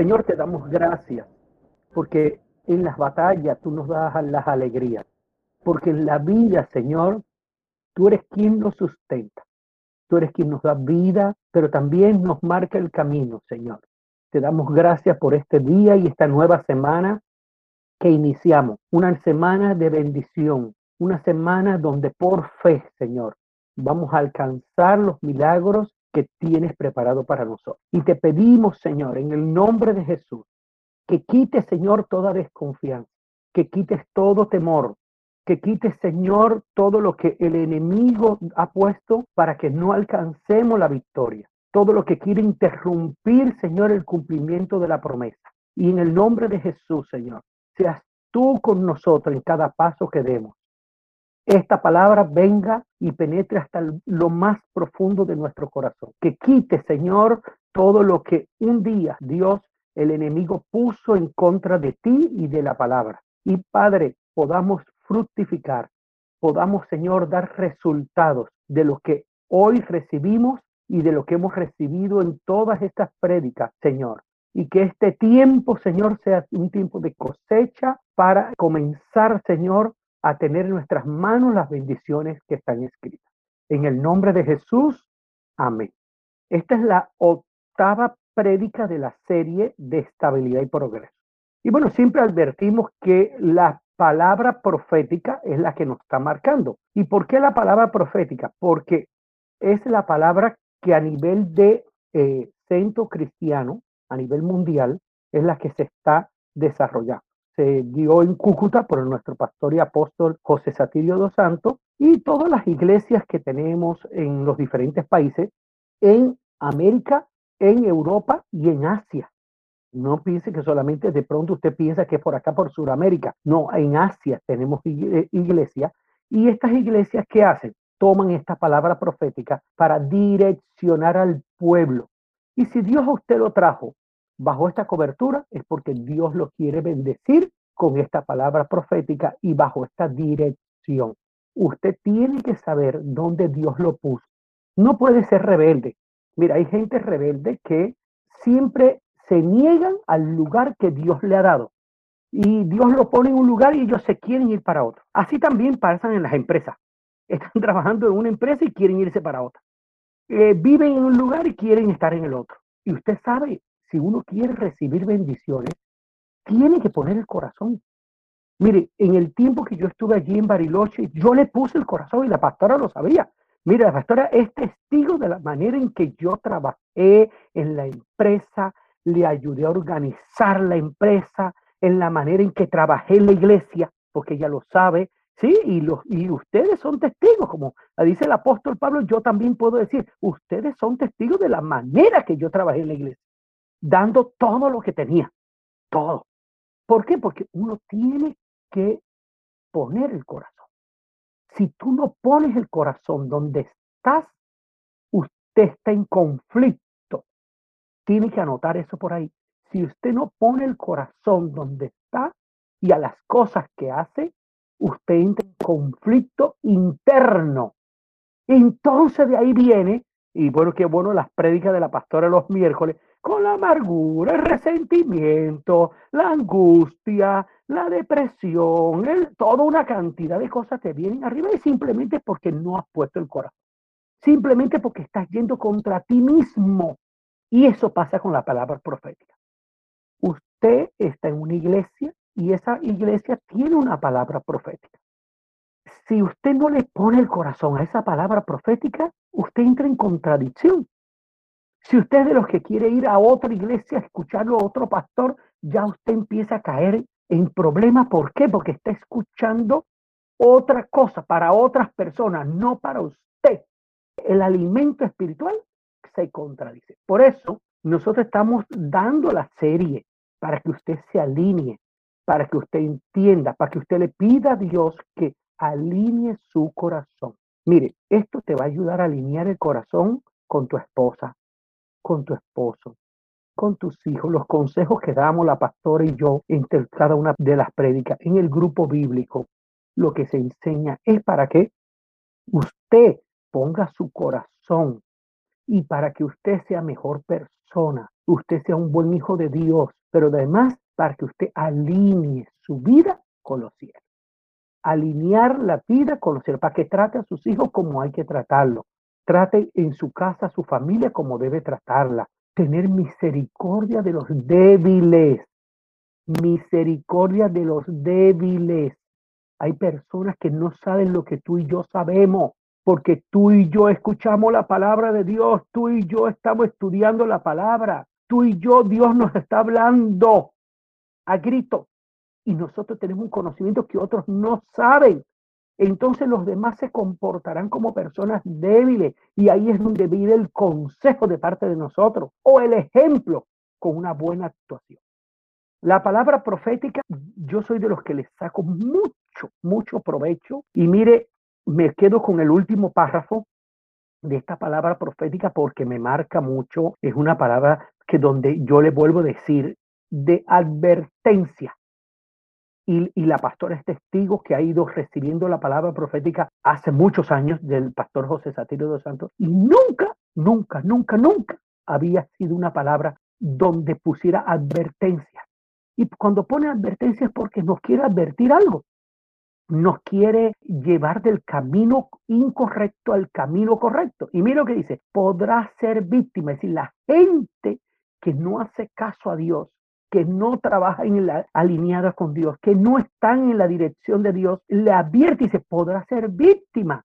Señor, te damos gracias porque en las batallas tú nos das las alegrías. Porque en la vida, Señor, tú eres quien nos sustenta. Tú eres quien nos da vida, pero también nos marca el camino, Señor. Te damos gracias por este día y esta nueva semana que iniciamos. Una semana de bendición, una semana donde por fe, Señor, vamos a alcanzar los milagros que tienes preparado para nosotros. Y te pedimos, Señor, en el nombre de Jesús, que quites, Señor, toda desconfianza, que quites todo temor, que quites, Señor, todo lo que el enemigo ha puesto para que no alcancemos la victoria. Todo lo que quiere interrumpir, Señor, el cumplimiento de la promesa. Y en el nombre de Jesús, Señor, seas tú con nosotros en cada paso que demos esta palabra venga y penetre hasta lo más profundo de nuestro corazón. Que quite, Señor, todo lo que un día Dios, el enemigo, puso en contra de ti y de la palabra. Y Padre, podamos fructificar, podamos, Señor, dar resultados de lo que hoy recibimos y de lo que hemos recibido en todas estas prédicas, Señor. Y que este tiempo, Señor, sea un tiempo de cosecha para comenzar, Señor, a tener en nuestras manos las bendiciones que están escritas. En el nombre de Jesús, amén. Esta es la octava prédica de la serie de estabilidad y progreso. Y bueno, siempre advertimos que la palabra profética es la que nos está marcando. ¿Y por qué la palabra profética? Porque es la palabra que a nivel de eh, centro cristiano, a nivel mundial, es la que se está desarrollando se dio en Cúcuta por nuestro pastor y apóstol José Satirio dos Santos y todas las iglesias que tenemos en los diferentes países en América, en Europa y en Asia. No piense que solamente de pronto usted piensa que por acá, por Sudamérica. No, en Asia tenemos eh, iglesias y estas iglesias ¿qué hacen? Toman esta palabra profética para direccionar al pueblo. Y si Dios a usted lo trajo bajo esta cobertura es porque Dios lo quiere bendecir con esta palabra profética y bajo esta dirección. Usted tiene que saber dónde Dios lo puso. No puede ser rebelde. Mira, hay gente rebelde que siempre se niegan al lugar que Dios le ha dado. Y Dios lo pone en un lugar y ellos se quieren ir para otro. Así también pasan en las empresas. Están trabajando en una empresa y quieren irse para otra. Eh, viven en un lugar y quieren estar en el otro. Y usted sabe, si uno quiere recibir bendiciones, tiene que poner el corazón. Mire, en el tiempo que yo estuve allí en Bariloche, yo le puse el corazón y la pastora lo sabía. Mire, la pastora es testigo de la manera en que yo trabajé en la empresa, le ayudé a organizar la empresa, en la manera en que trabajé en la iglesia, porque ella lo sabe, ¿sí? Y, los, y ustedes son testigos, como dice el apóstol Pablo, yo también puedo decir, ustedes son testigos de la manera que yo trabajé en la iglesia dando todo lo que tenía, todo. ¿Por qué? Porque uno tiene que poner el corazón. Si tú no pones el corazón donde estás, usted está en conflicto. Tiene que anotar eso por ahí. Si usted no pone el corazón donde está y a las cosas que hace, usted entra en conflicto interno. Entonces de ahí viene, y bueno, qué bueno las prédicas de la pastora los miércoles, con la amargura, el resentimiento, la angustia, la depresión, toda una cantidad de cosas te vienen arriba y simplemente porque no has puesto el corazón. Simplemente porque estás yendo contra ti mismo. Y eso pasa con la palabra profética. Usted está en una iglesia y esa iglesia tiene una palabra profética. Si usted no le pone el corazón a esa palabra profética, usted entra en contradicción si usted es de los que quiere ir a otra iglesia a escucharlo a otro pastor, ya usted empieza a caer en problemas. ¿Por qué? Porque está escuchando otra cosa para otras personas, no para usted. El alimento espiritual se contradice. Por eso nosotros estamos dando la serie para que usted se alinee, para que usted entienda, para que usted le pida a Dios que alinee su corazón. Mire, esto te va a ayudar a alinear el corazón con tu esposa, con tu esposo, con tus hijos, los consejos que damos la pastora y yo entre cada una de las prédicas en el grupo bíblico, lo que se enseña es para que usted ponga su corazón y para que usted sea mejor persona. usted sea un buen hijo de Dios, pero además para que usted alinee su vida con los cielos. Alinear la vida con los para que trate a sus hijos como hay que tratarlo. Trate en su casa a su familia como debe tratarla. Tener misericordia de los débiles. Misericordia de los débiles. Hay personas que no saben lo que tú y yo sabemos porque tú y yo escuchamos la palabra de Dios, tú y yo estamos estudiando la palabra, tú y yo Dios nos está hablando a grito y nosotros tenemos un conocimiento que otros no saben. Entonces los demás se comportarán como personas débiles y ahí es donde viene el consejo de parte de nosotros o el ejemplo con una buena actuación. La palabra profética, yo soy de los que le saco mucho, mucho provecho. Y mire, me quedo con el último párrafo de esta palabra profética porque me marca mucho. Es una palabra que donde yo le vuelvo a decir de advertencia. Y, la pastora es testigo que ha ido recibiendo la palabra profética hace muchos años del pastor José Satirio de los Santos y nunca, nunca, nunca, nunca había sido una palabra donde pusiera advertencia. Y cuando pone advertencia es porque nos quiere advertir algo nos quiere llevar del camino incorrecto al camino correcto. Y mira lo que dice, podrá ser víctima, es decir, la gente que no hace caso a Dios, que no trabaja en con Dios, que no están en la dirección de Dios, le advierte y dice, podrá ser víctima,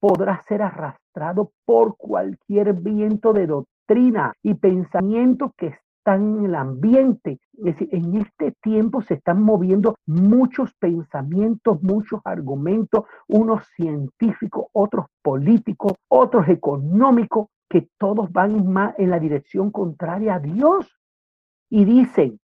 podrá ser arrastrado por cualquier viento de doctrina y pensamiento que están en el ambiente. Es decir, en este tiempo se están moviendo muchos pensamientos, muchos argumentos, unos científicos, otros políticos, otros económicos, que todos van más en la dirección contraria a Dios. Y dicen,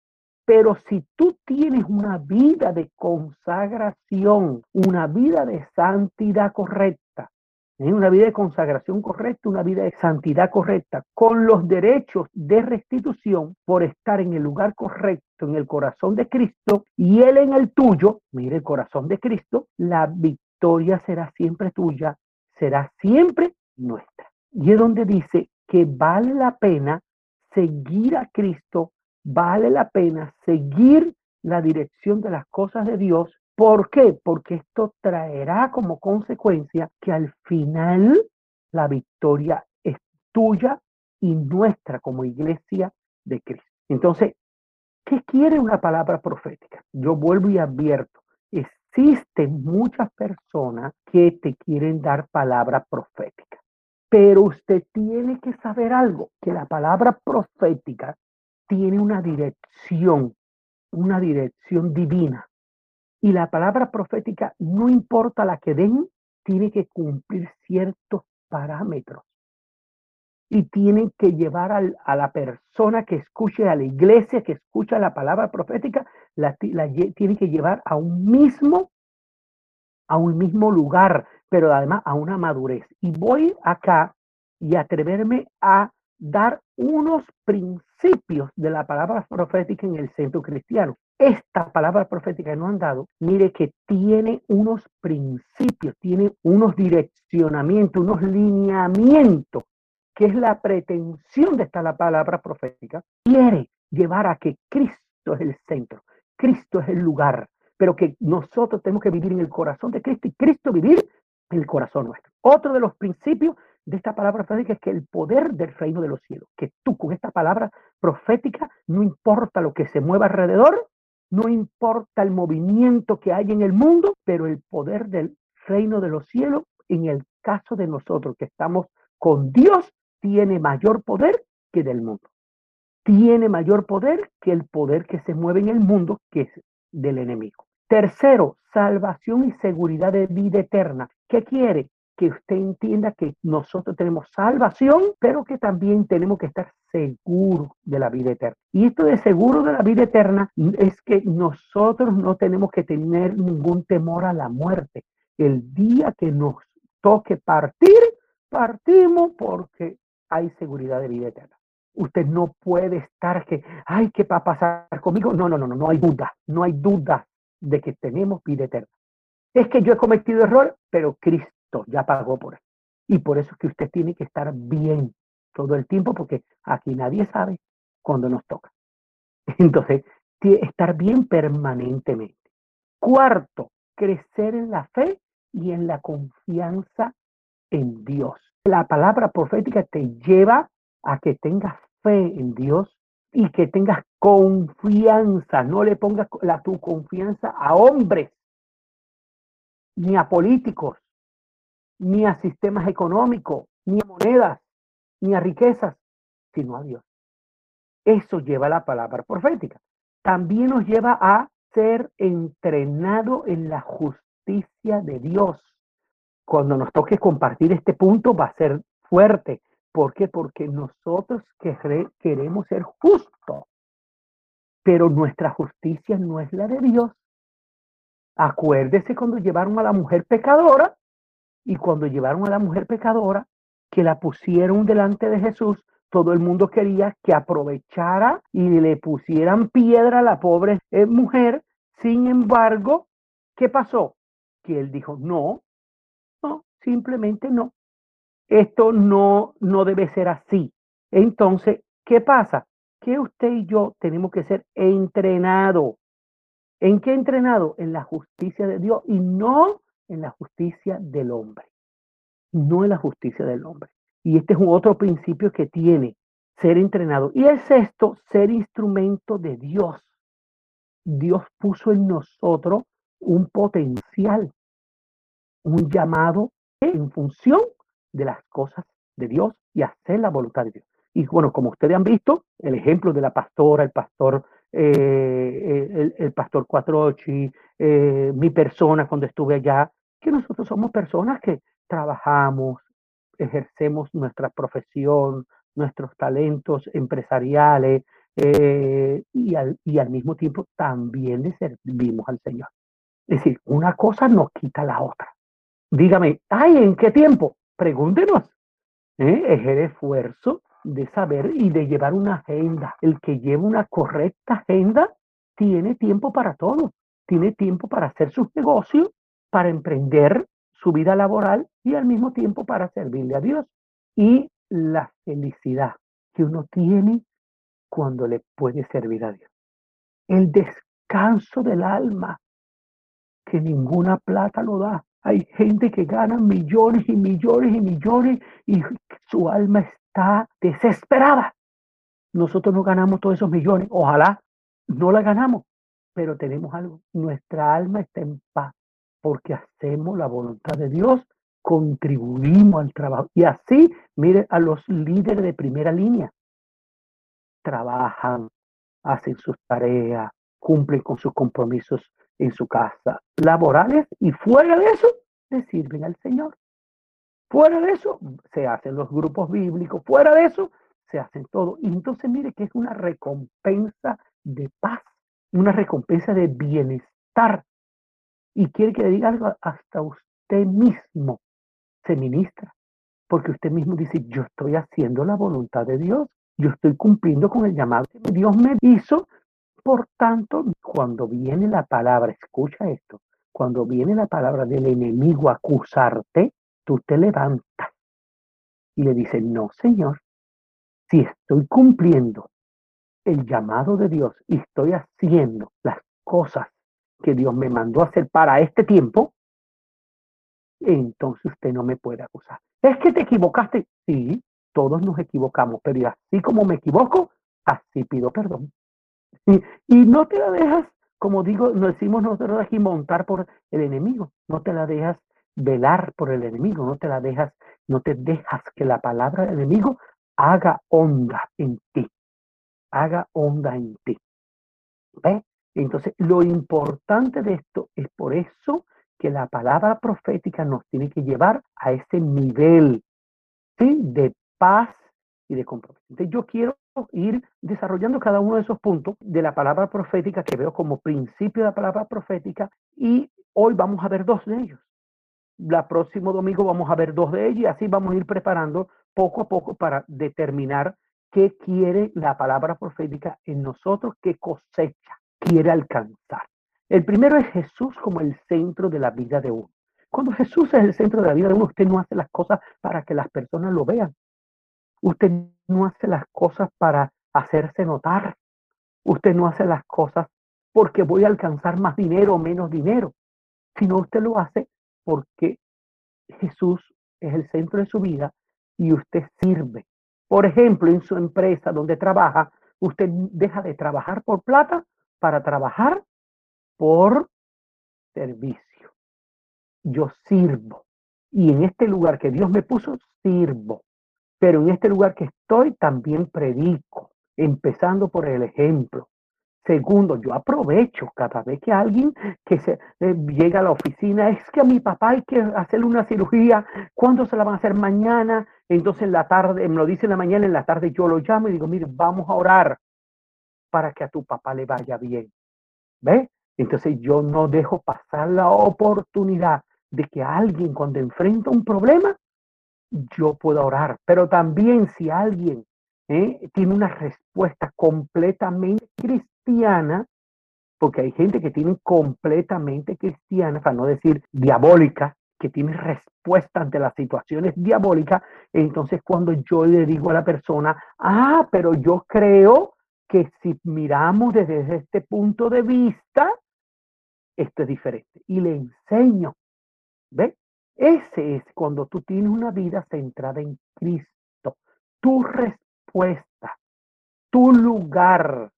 pero si tú tienes una vida de consagración, una vida de santidad correcta, una vida de consagración correcta, una vida de santidad correcta, con los derechos de restitución por estar en el lugar correcto, en el corazón de Cristo, y Él en el tuyo, mire el corazón de Cristo, la victoria será siempre tuya, será siempre nuestra. Y es donde dice que vale la pena seguir a Cristo, vale la pena seguir la dirección de las cosas de Dios ¿Por qué? Porque esto traerá como consecuencia que al final la victoria es tuya y nuestra como iglesia de Cristo. Entonces, ¿qué quiere una palabra profética? Yo vuelvo y advierto, existen muchas personas que te quieren dar palabra profética, pero usted tiene que saber algo, que la palabra profética tiene una dirección, una dirección divina. Y la palabra profética, no importa la que den, tiene que cumplir ciertos parámetros. Y tienen que llevar a la persona que escuche, a la iglesia que escucha la palabra profética, la, tiene que llevar a un mismo, a un mismo lugar, pero además a una madurez. Y voy acá y atreverme a dar unos principios de la palabra profética en el centro cristiano esta palabra profética que nos han dado, mire que tiene unos principios, tiene unos direccionamientos, unos lineamientos, que es la pretensión de esta la palabra profética, quiere llevar a que Cristo es el centro, Cristo es el lugar, pero que nosotros tenemos que vivir en el corazón de Cristo y Cristo vivir en el corazón nuestro. Otro de los principios de esta palabra profética es que el poder del reino de los cielos, que tú con esta palabra profética, no importa lo que se mueva alrededor, no importa el movimiento que hay en el mundo, pero el poder del reino de los cielos, en el caso de nosotros que estamos con Dios, tiene mayor poder que del mundo. Tiene mayor poder que el poder que se mueve en el mundo, que es del enemigo. Tercero, salvación y seguridad de vida eterna. ¿Qué quiere? Que usted entienda que nosotros tenemos salvación, pero que también tenemos que estar seguros de la vida eterna. Y esto de seguro de la vida eterna es que nosotros no tenemos que tener ningún temor a la muerte. El día que nos toque partir, partimos porque hay seguridad de vida eterna. Usted no puede estar que, ay, ¿qué va a pasar conmigo? No, no, no, no, no hay duda, no hay duda de que tenemos vida eterna. Es que yo he cometido error, pero Cristo ya pagó por él. Y por eso es que usted tiene que estar bien todo el tiempo, porque aquí nadie sabe cuando nos toca. Entonces, estar bien permanentemente. Cuarto, crecer en la fe y en la confianza en Dios. La palabra profética te lleva a que tengas fe en Dios y que tengas confianza. No le pongas la, tu confianza a hombres, ni a políticos, ni a sistemas económicos, ni a monedas, ni a riquezas, sino a Dios. Eso lleva la palabra profética. También nos lleva a ser entrenado en la justicia de Dios. Cuando nos toque compartir este punto va a ser fuerte. ¿Por qué? Porque nosotros queremos ser justos, pero nuestra justicia no es la de Dios. Acuérdese cuando llevaron a la mujer pecadora y cuando llevaron a la mujer pecadora, que la pusieron delante de Jesús, todo el mundo quería que aprovechara y le pusieran piedra a la pobre eh, mujer. Sin embargo, ¿qué pasó? Que él dijo, no, no, simplemente no. Esto no, no debe ser así. Entonces, ¿qué pasa? Que usted y yo tenemos que ser entrenados. ¿En qué entrenado? En la justicia de Dios y no en la justicia del hombre. No en la justicia del hombre. Y este es un otro principio que tiene ser entrenado. Y el sexto, ser instrumento de Dios. Dios puso en nosotros un potencial, un llamado en función de las cosas de Dios y hacer la voluntad de Dios. Y bueno, como ustedes han visto, el ejemplo de la pastora, el pastor, eh, el, pastor Cuatrochi, eh, mi persona cuando estuve allá, que nosotros somos personas que trabajamos, ejercemos nuestra profesión, nuestros talentos empresariales eh, y, al, mismo tiempo también servimos al Señor. Es decir, una cosa no quita la otra. Dígame, ay, ¿en qué tiempo? Pregúntenos. ¿eh? Es el esfuerzo de saber y de llevar una agenda. El que lleva una correcta agenda tiene tiempo para todo. Tiene tiempo para hacer sus negocios, para emprender su vida laboral y al mismo tiempo para servirle a Dios. Y la felicidad que uno tiene cuando le puede servir a Dios. El descanso del alma que ninguna plata lo da. Hay gente que gana millones y millones y millones y su alma está desesperada. Nosotros no ganamos todos esos millones. Ojalá no la ganamos, pero tenemos algo. Nuestra alma está en paz porque hacemos la voluntad de Dios, contribuimos al trabajo. Y así, mire a los líderes de primera línea. Trabajan, hacen sus tareas, cumplen con sus compromisos en su casa laborales y fuera de eso le sirven al Señor. Fuera de eso se hacen los grupos bíblicos, fuera de eso se hacen todo. Y entonces mire que es una recompensa de paz, una recompensa de bienestar y quiere que le diga algo, hasta usted mismo se ministra, porque usted mismo dice, yo estoy haciendo la voluntad de Dios, yo estoy cumpliendo con el llamado que Dios me hizo, por tanto, cuando viene la palabra, escucha esto, cuando viene la palabra del enemigo a acusarte, tú te levantas y le dices, no, Señor, si estoy cumpliendo el llamado de Dios y estoy haciendo las cosas que Dios me mandó a hacer para este tiempo, entonces usted no me puede acusar. Es que te equivocaste. Sí, todos nos equivocamos, pero así como me equivoco, así pido perdón. Y, y no te la dejas, como digo, nos decimos nosotros aquí, montar por el enemigo. No te la dejas velar por el enemigo, no te la dejas, no te dejas que la palabra del enemigo haga onda en ti, haga onda en ti. ¿Ves? Entonces, lo importante de esto es por eso que la palabra profética nos tiene que llevar a ese nivel ¿sí? de paz y de compromiso. Entonces, yo quiero ir desarrollando cada uno de esos puntos de la palabra profética que veo como principio de la palabra profética y hoy vamos a ver dos de ellos. La próximo domingo vamos a ver dos de ellos y así vamos a ir preparando poco a poco para determinar qué quiere la palabra profética en nosotros, qué cosecha quiere alcanzar. El primero es Jesús como el centro de la vida de uno. Cuando Jesús es el centro de la vida de uno, usted no hace las cosas para que las personas lo vean. Usted no hace las cosas para hacerse notar. Usted no hace las cosas porque voy a alcanzar más dinero o menos dinero, sino usted lo hace porque Jesús es el centro de su vida y usted sirve. Por ejemplo, en su empresa donde trabaja, usted deja de trabajar por plata para trabajar por servicio. Yo sirvo. Y en este lugar que Dios me puso, sirvo. Pero en este lugar que estoy, también predico, empezando por el ejemplo. Segundo, yo aprovecho cada vez que alguien que se eh, llega a la oficina, es que a mi papá hay que hacerle una cirugía, ¿cuándo se la van a hacer mañana? Entonces en la tarde, me lo dice en la mañana, en la tarde yo lo llamo y digo, mire, vamos a orar para que a tu papá le vaya bien. ¿Ve? Entonces yo no dejo pasar la oportunidad de que alguien cuando enfrenta un problema, yo pueda orar. Pero también si alguien ¿eh? tiene una respuesta completamente cristiana, porque hay gente que tiene completamente cristiana, para no decir diabólica, que tiene respuesta ante las situaciones diabólicas, entonces cuando yo le digo a la persona, ah, pero yo creo que si miramos desde este punto de vista, esto es diferente. Y le enseño, ¿ve? Ese es cuando tú tienes una vida centrada en Cristo. Tu respuesta, tu lugar,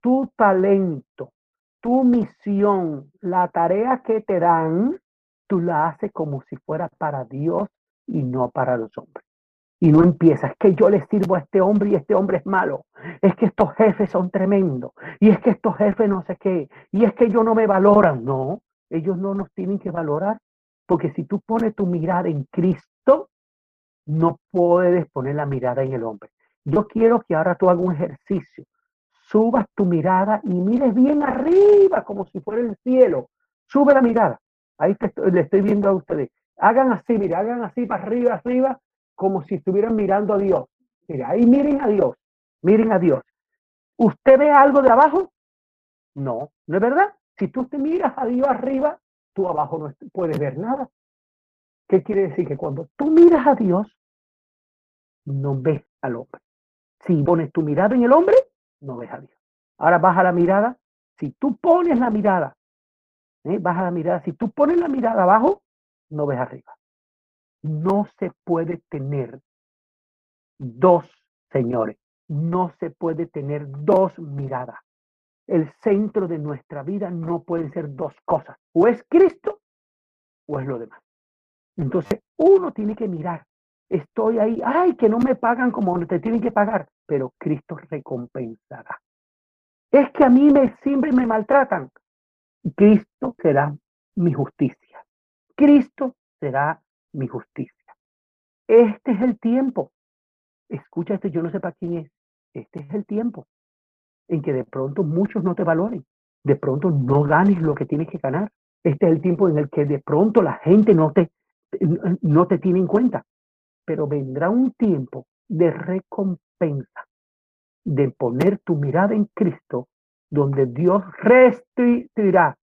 tu talento, tu misión, la tarea que te dan, tú la haces como si fuera para Dios y no para los hombres. Y no empieza, es que yo le sirvo a este hombre y este hombre es malo. Es que estos jefes son tremendos. Y es que estos jefes no sé qué. Y es que ellos no me valoran. No, ellos no nos tienen que valorar. Porque si tú pones tu mirada en Cristo, no puedes poner la mirada en el hombre. Yo quiero que ahora tú hagas un ejercicio. Subas tu mirada y mires bien arriba, como si fuera el cielo. Sube la mirada. Ahí le estoy viendo a ustedes. Hagan así, mire, hagan así para arriba, arriba, como si estuvieran mirando a Dios. Mira, ahí miren a Dios, miren a Dios. ¿Usted ve algo de abajo? No, ¿no es verdad? Si tú te miras a Dios arriba, tú abajo no puedes ver nada. ¿Qué quiere decir? Que cuando tú miras a Dios, no ves al hombre. Si pones tu mirada en el hombre, no ves a Dios. Ahora baja la mirada. Si tú pones la mirada, ¿eh? baja la mirada. Si tú pones la mirada abajo, no ves arriba. No se puede tener dos señores, no se puede tener dos miradas. El centro de nuestra vida no puede ser dos cosas, o es Cristo o es lo demás. Entonces, uno tiene que mirar, estoy ahí, ay, que no me pagan como te tienen que pagar, pero Cristo recompensará. Es que a mí me, siempre me maltratan. Cristo será mi justicia. Cristo será mi justicia. Este es el tiempo. Escúchate, yo no sé para quién es. Este es el tiempo en que de pronto muchos no te valoren. De pronto no ganes lo que tienes que ganar. Este es el tiempo en el que de pronto la gente no te, no te tiene en cuenta. Pero vendrá un tiempo de recompensa, de poner tu mirada en Cristo, donde Dios restituirá,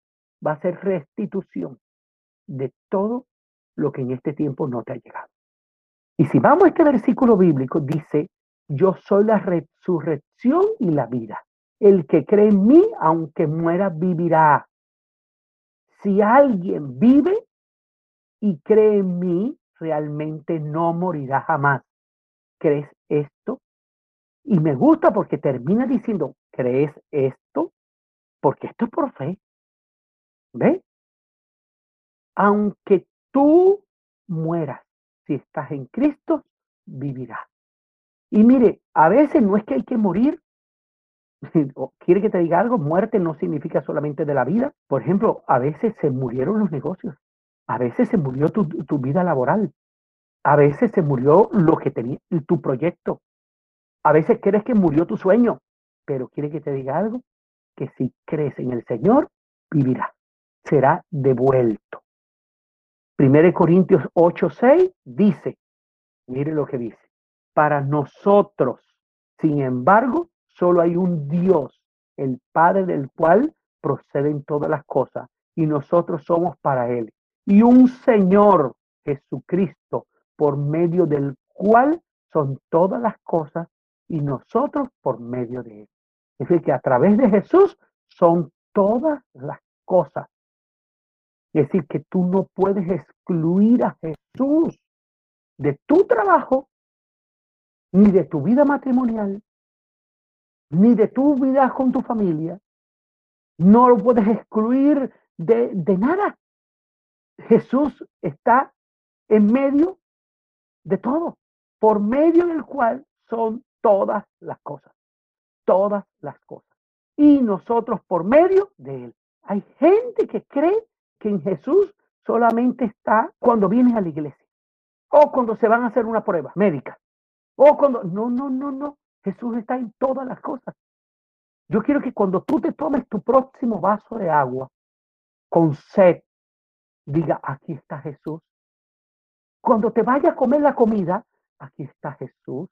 va a ser restitución de todo lo que en este tiempo no te ha llegado. Y si vamos a este versículo bíblico, dice, yo soy la resurrección y la vida. El que cree en mí, aunque muera, vivirá. Si alguien vive y cree en mí, realmente no morirá jamás. ¿Crees esto? Y me gusta porque termina diciendo, ¿crees esto? Porque esto es por fe. ¿Ve? Aunque tú mueras, si estás en Cristo, vivirás. Y mire, a veces no es que hay que morir. ¿Quiere que te diga algo? Muerte no significa solamente de la vida. Por ejemplo, a veces se murieron los negocios. A veces se murió tu, tu vida laboral. A veces se murió lo que tenía tu proyecto. A veces crees que murió tu sueño. Pero quiere que te diga algo? Que si crees en el Señor, vivirá. Será devuelto. 1 Corintios 8:6 dice, mire lo que dice, para nosotros, sin embargo, solo hay un Dios, el Padre del cual proceden todas las cosas, y nosotros somos para Él, y un Señor, Jesucristo, por medio del cual son todas las cosas y nosotros por medio de Él. Es decir, que a través de Jesús son todas las cosas. Es decir, que tú no puedes excluir a Jesús de tu trabajo, ni de tu vida matrimonial, ni de tu vida con tu familia. No lo puedes excluir de, de nada. Jesús está en medio de todo, por medio del cual son todas las cosas, todas las cosas. Y nosotros por medio de él. Hay gente que cree que en Jesús solamente está cuando viene a la iglesia o cuando se van a hacer una prueba médica o cuando... No, no, no, no. Jesús está en todas las cosas. Yo quiero que cuando tú te tomes tu próximo vaso de agua con sed, diga, aquí está Jesús. Cuando te vayas a comer la comida, aquí está Jesús.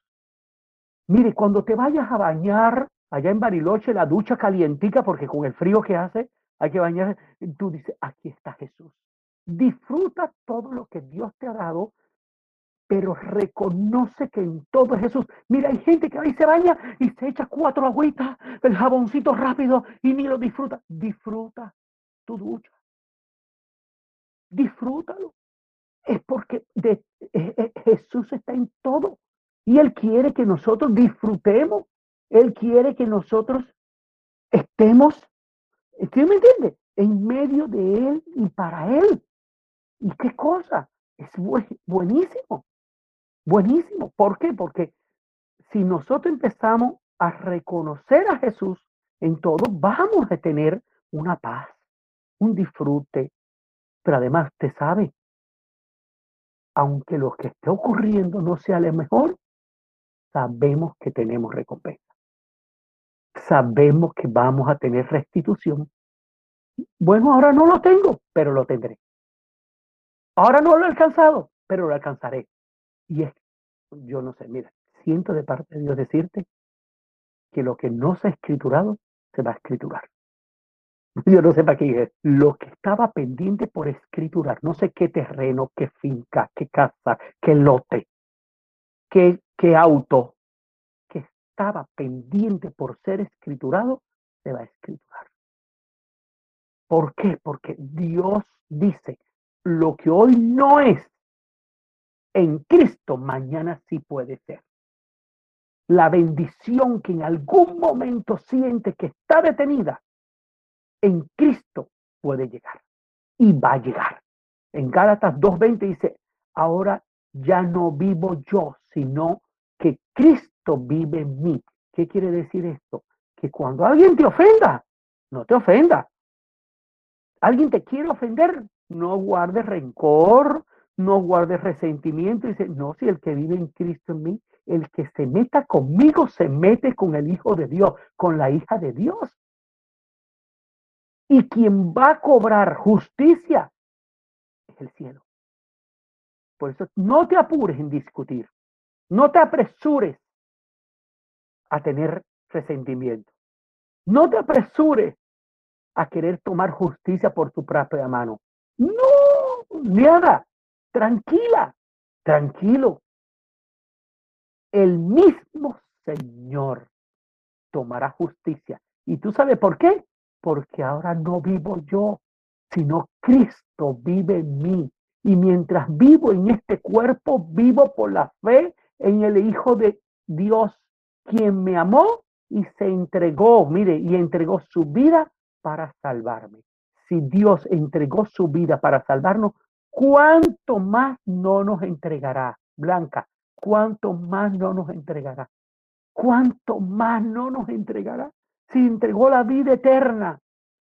Mire, cuando te vayas a bañar allá en Bariloche, la ducha calientica, porque con el frío que hace, hay que bañar, tú dices, aquí está Jesús. Disfruta todo lo que Dios te ha dado, pero reconoce que en todo es Jesús. Mira, hay gente que ahí se baña y se echa cuatro agüitas, el jaboncito rápido y ni lo disfruta. Disfruta tu ducha. Disfrútalo. Es porque eh, eh, Jesús está en todo y Él quiere que nosotros disfrutemos. Él quiere que nosotros estemos, ¿usted me entiende? En medio de Él y para Él. ¿Y qué cosa? Es buenísimo. Buenísimo. ¿Por qué? Porque si nosotros empezamos a reconocer a Jesús en todo, vamos a tener una paz, un disfrute. Pero además, te sabe, aunque lo que esté ocurriendo no sea lo mejor, sabemos que tenemos recompensa. Sabemos que vamos a tener restitución. Bueno, ahora no lo tengo, pero lo tendré. Ahora no lo he alcanzado, pero lo alcanzaré. Y es, yo no sé, mira, siento de parte de Dios decirte que lo que no se ha escriturado, se va a escriturar. Yo no sé para qué es. Lo que estaba pendiente por escriturar, no sé qué terreno, qué finca, qué casa, qué lote, qué, qué auto, estaba pendiente por ser escriturado, se va a escriturar. ¿Por qué? Porque Dios dice, lo que hoy no es, en Cristo mañana sí puede ser. La bendición que en algún momento siente que está detenida, en Cristo puede llegar y va a llegar. En Gálatas 2.20 dice, ahora ya no vivo yo, sino que Cristo vive en mí. ¿Qué quiere decir esto? Que cuando alguien te ofenda, no te ofenda. Alguien te quiere ofender, no guardes rencor, no guardes resentimiento. Dice, no, si el que vive en Cristo en mí, el que se meta conmigo se mete con el Hijo de Dios, con la hija de Dios. Y quien va a cobrar justicia es el cielo. Por eso no te apures en discutir, no te apresures a tener resentimiento, no te apresures a querer tomar justicia por tu propia mano. No, nada, tranquila, tranquilo. El mismo Señor tomará justicia. ¿Y tú sabes por qué? porque ahora no vivo yo, sino Cristo vive en mí. Y mientras vivo en este cuerpo, vivo por la fe en el Hijo de Dios, quien me amó y se entregó, mire, y entregó su vida para salvarme. Si Dios entregó su vida para salvarnos, ¿cuánto más no nos entregará? Blanca, ¿cuánto más no nos entregará? ¿Cuánto más no nos entregará? si entregó la vida eterna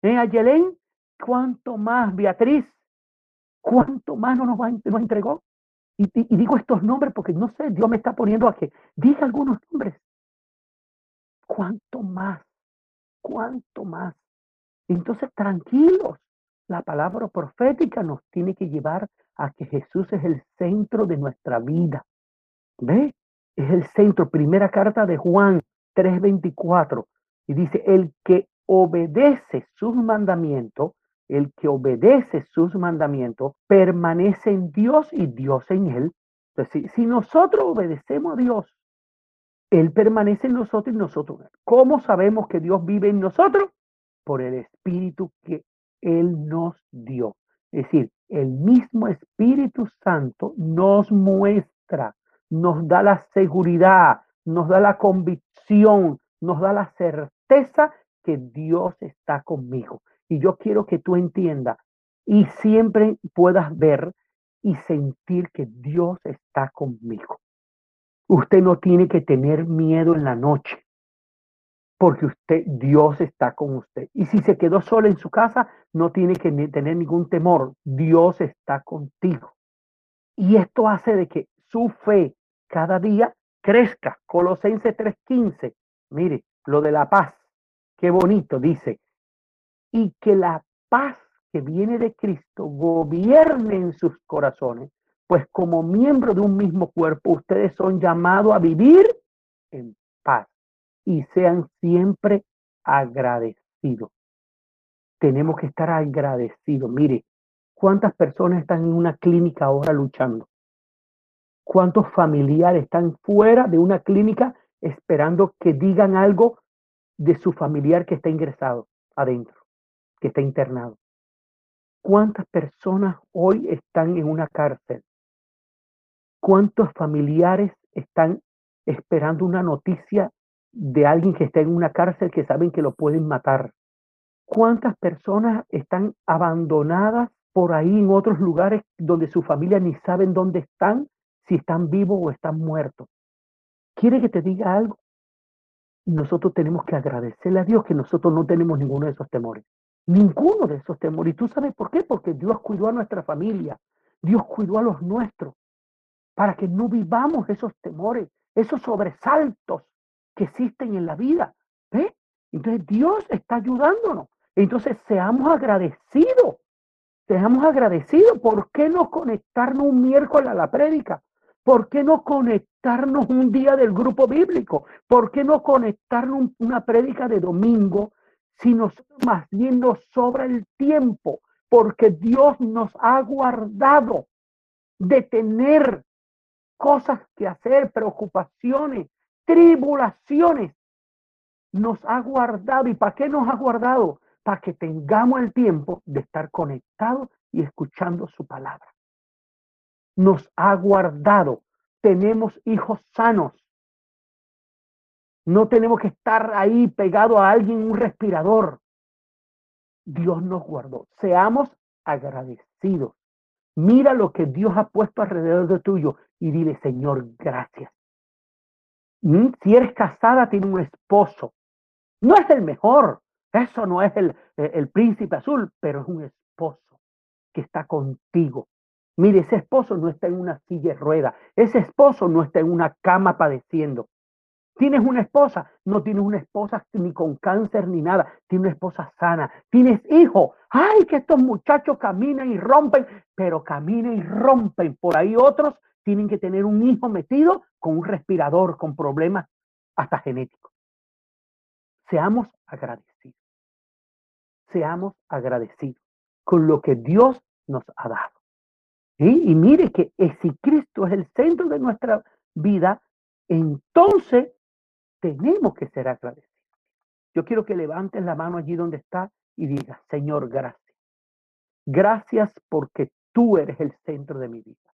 en Ayelén, ¿cuánto más, Beatriz? ¿Cuánto más no nos, va, nos entregó? Y, y, digo estos nombres porque no sé, Dios me está poniendo a que diga algunos nombres. ¿Cuánto más? ¿Cuánto más? Entonces, tranquilos. La palabra profética nos tiene que llevar a que Jesús es el centro de nuestra vida. ¿Ve? Es el centro. Primera carta de Juan 3:24. Y dice, el que obedece sus mandamientos, el que obedece sus mandamientos, permanece en Dios y Dios en él. Entonces, si, nosotros obedecemos a Dios, Él permanece en nosotros y nosotros. ¿Cómo sabemos que Dios vive en nosotros? Por el Espíritu que Él nos dio. Es decir, el mismo Espíritu Santo nos muestra, nos da la seguridad, nos da la convicción, nos da la certeza que Dios está conmigo. Y yo quiero que tú entiendas y siempre puedas ver y sentir que Dios está conmigo. Usted no tiene que tener miedo en la noche, porque usted, Dios está con usted. Y si se quedó sola en su casa, no tiene que tener ningún temor. Dios está contigo. Y esto hace de que su fe cada día crezca. Colosenses 3:15. Mire, lo de la paz. Qué bonito, dice. Y que la paz que viene de Cristo gobierne en sus corazones, pues como miembro de un mismo cuerpo, ustedes son llamados a vivir en paz y sean siempre agradecidos. Tenemos que estar agradecidos. Mire, ¿cuántas personas están en una clínica ahora luchando? ¿Cuántos familiares están fuera de una clínica esperando que digan algo de su familiar que está ingresado adentro, que está internado? ¿Cuántas personas hoy están en una cárcel? ¿Cuántos familiares están esperando una noticia de alguien que está en una cárcel que saben que lo pueden matar? ¿Cuántas personas están abandonadas por ahí en otros lugares donde su familia ni saben dónde están, si están vivos o están muertos? ¿Quiere que te diga algo? Nosotros tenemos que agradecerle a Dios que nosotros no tenemos ninguno de esos temores. Ninguno de esos temores. ¿Y tú sabes por qué? Porque Dios cuidó a nuestra familia. Dios cuidó a los nuestros. Para que no vivamos esos temores, esos sobresaltos que existen en la vida. ¿Ve? Entonces Dios está ayudándonos. Entonces seamos agradecidos. Seamos agradecidos. ¿Por qué no conectarnos un miércoles a la prédica? ¿Por qué no conectarnos un día del grupo bíblico? ¿Por qué no conectarnos una prédica de domingo si nosotros más bien nos sobra el tiempo, porque Dios nos ha guardado de tener cosas que hacer, preocupaciones, tribulaciones. Nos ha guardado. ¿Y para qué nos ha guardado? Para que tengamos el tiempo de estar conectados y escuchando su palabra. Nos ha guardado. Tenemos hijos sanos. No tenemos que estar ahí pegado a alguien un respirador. Dios nos guardó. Seamos agradecidos. Mira lo que Dios ha puesto alrededor de tuyo y dile, Señor, gracias. ¿Mm? Si eres casada, tiene un esposo. No es el mejor. Eso no es el, el príncipe azul, pero es un esposo que está contigo. Mire, ese esposo no está en una silla de rueda. Ese esposo no está en una cama padeciendo. Tienes una esposa, no tienes una esposa ni con cáncer ni nada, tienes una esposa sana, tienes hijo, ay, que estos muchachos caminan y rompen, pero caminan y rompen. Por ahí otros tienen que tener un hijo metido con un respirador, con problemas hasta genéticos. Seamos agradecidos, seamos agradecidos con lo que Dios nos ha dado. Y mire que si Cristo es el centro de nuestra vida, entonces tenemos que ser agradecidos. Yo quiero que levantes la mano allí donde está y digas, Señor, gracias. Gracias porque tú eres el centro de mi vida,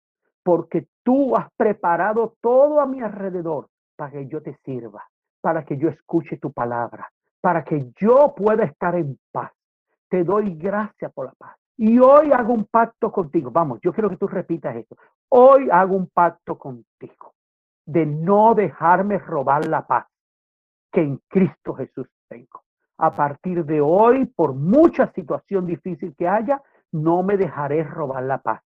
porque tú has preparado todo a mi alrededor para que yo te sirva, para que yo escuche tu palabra, para que yo pueda estar en paz. Te doy gracias por la paz. Y hoy hago un pacto contigo. Vamos, yo quiero que tú repitas esto. Hoy hago un pacto contigo de no dejarme robar la paz que en Cristo Jesús tengo. A partir de hoy, por mucha situación difícil que haya, no me dejaré robar la paz,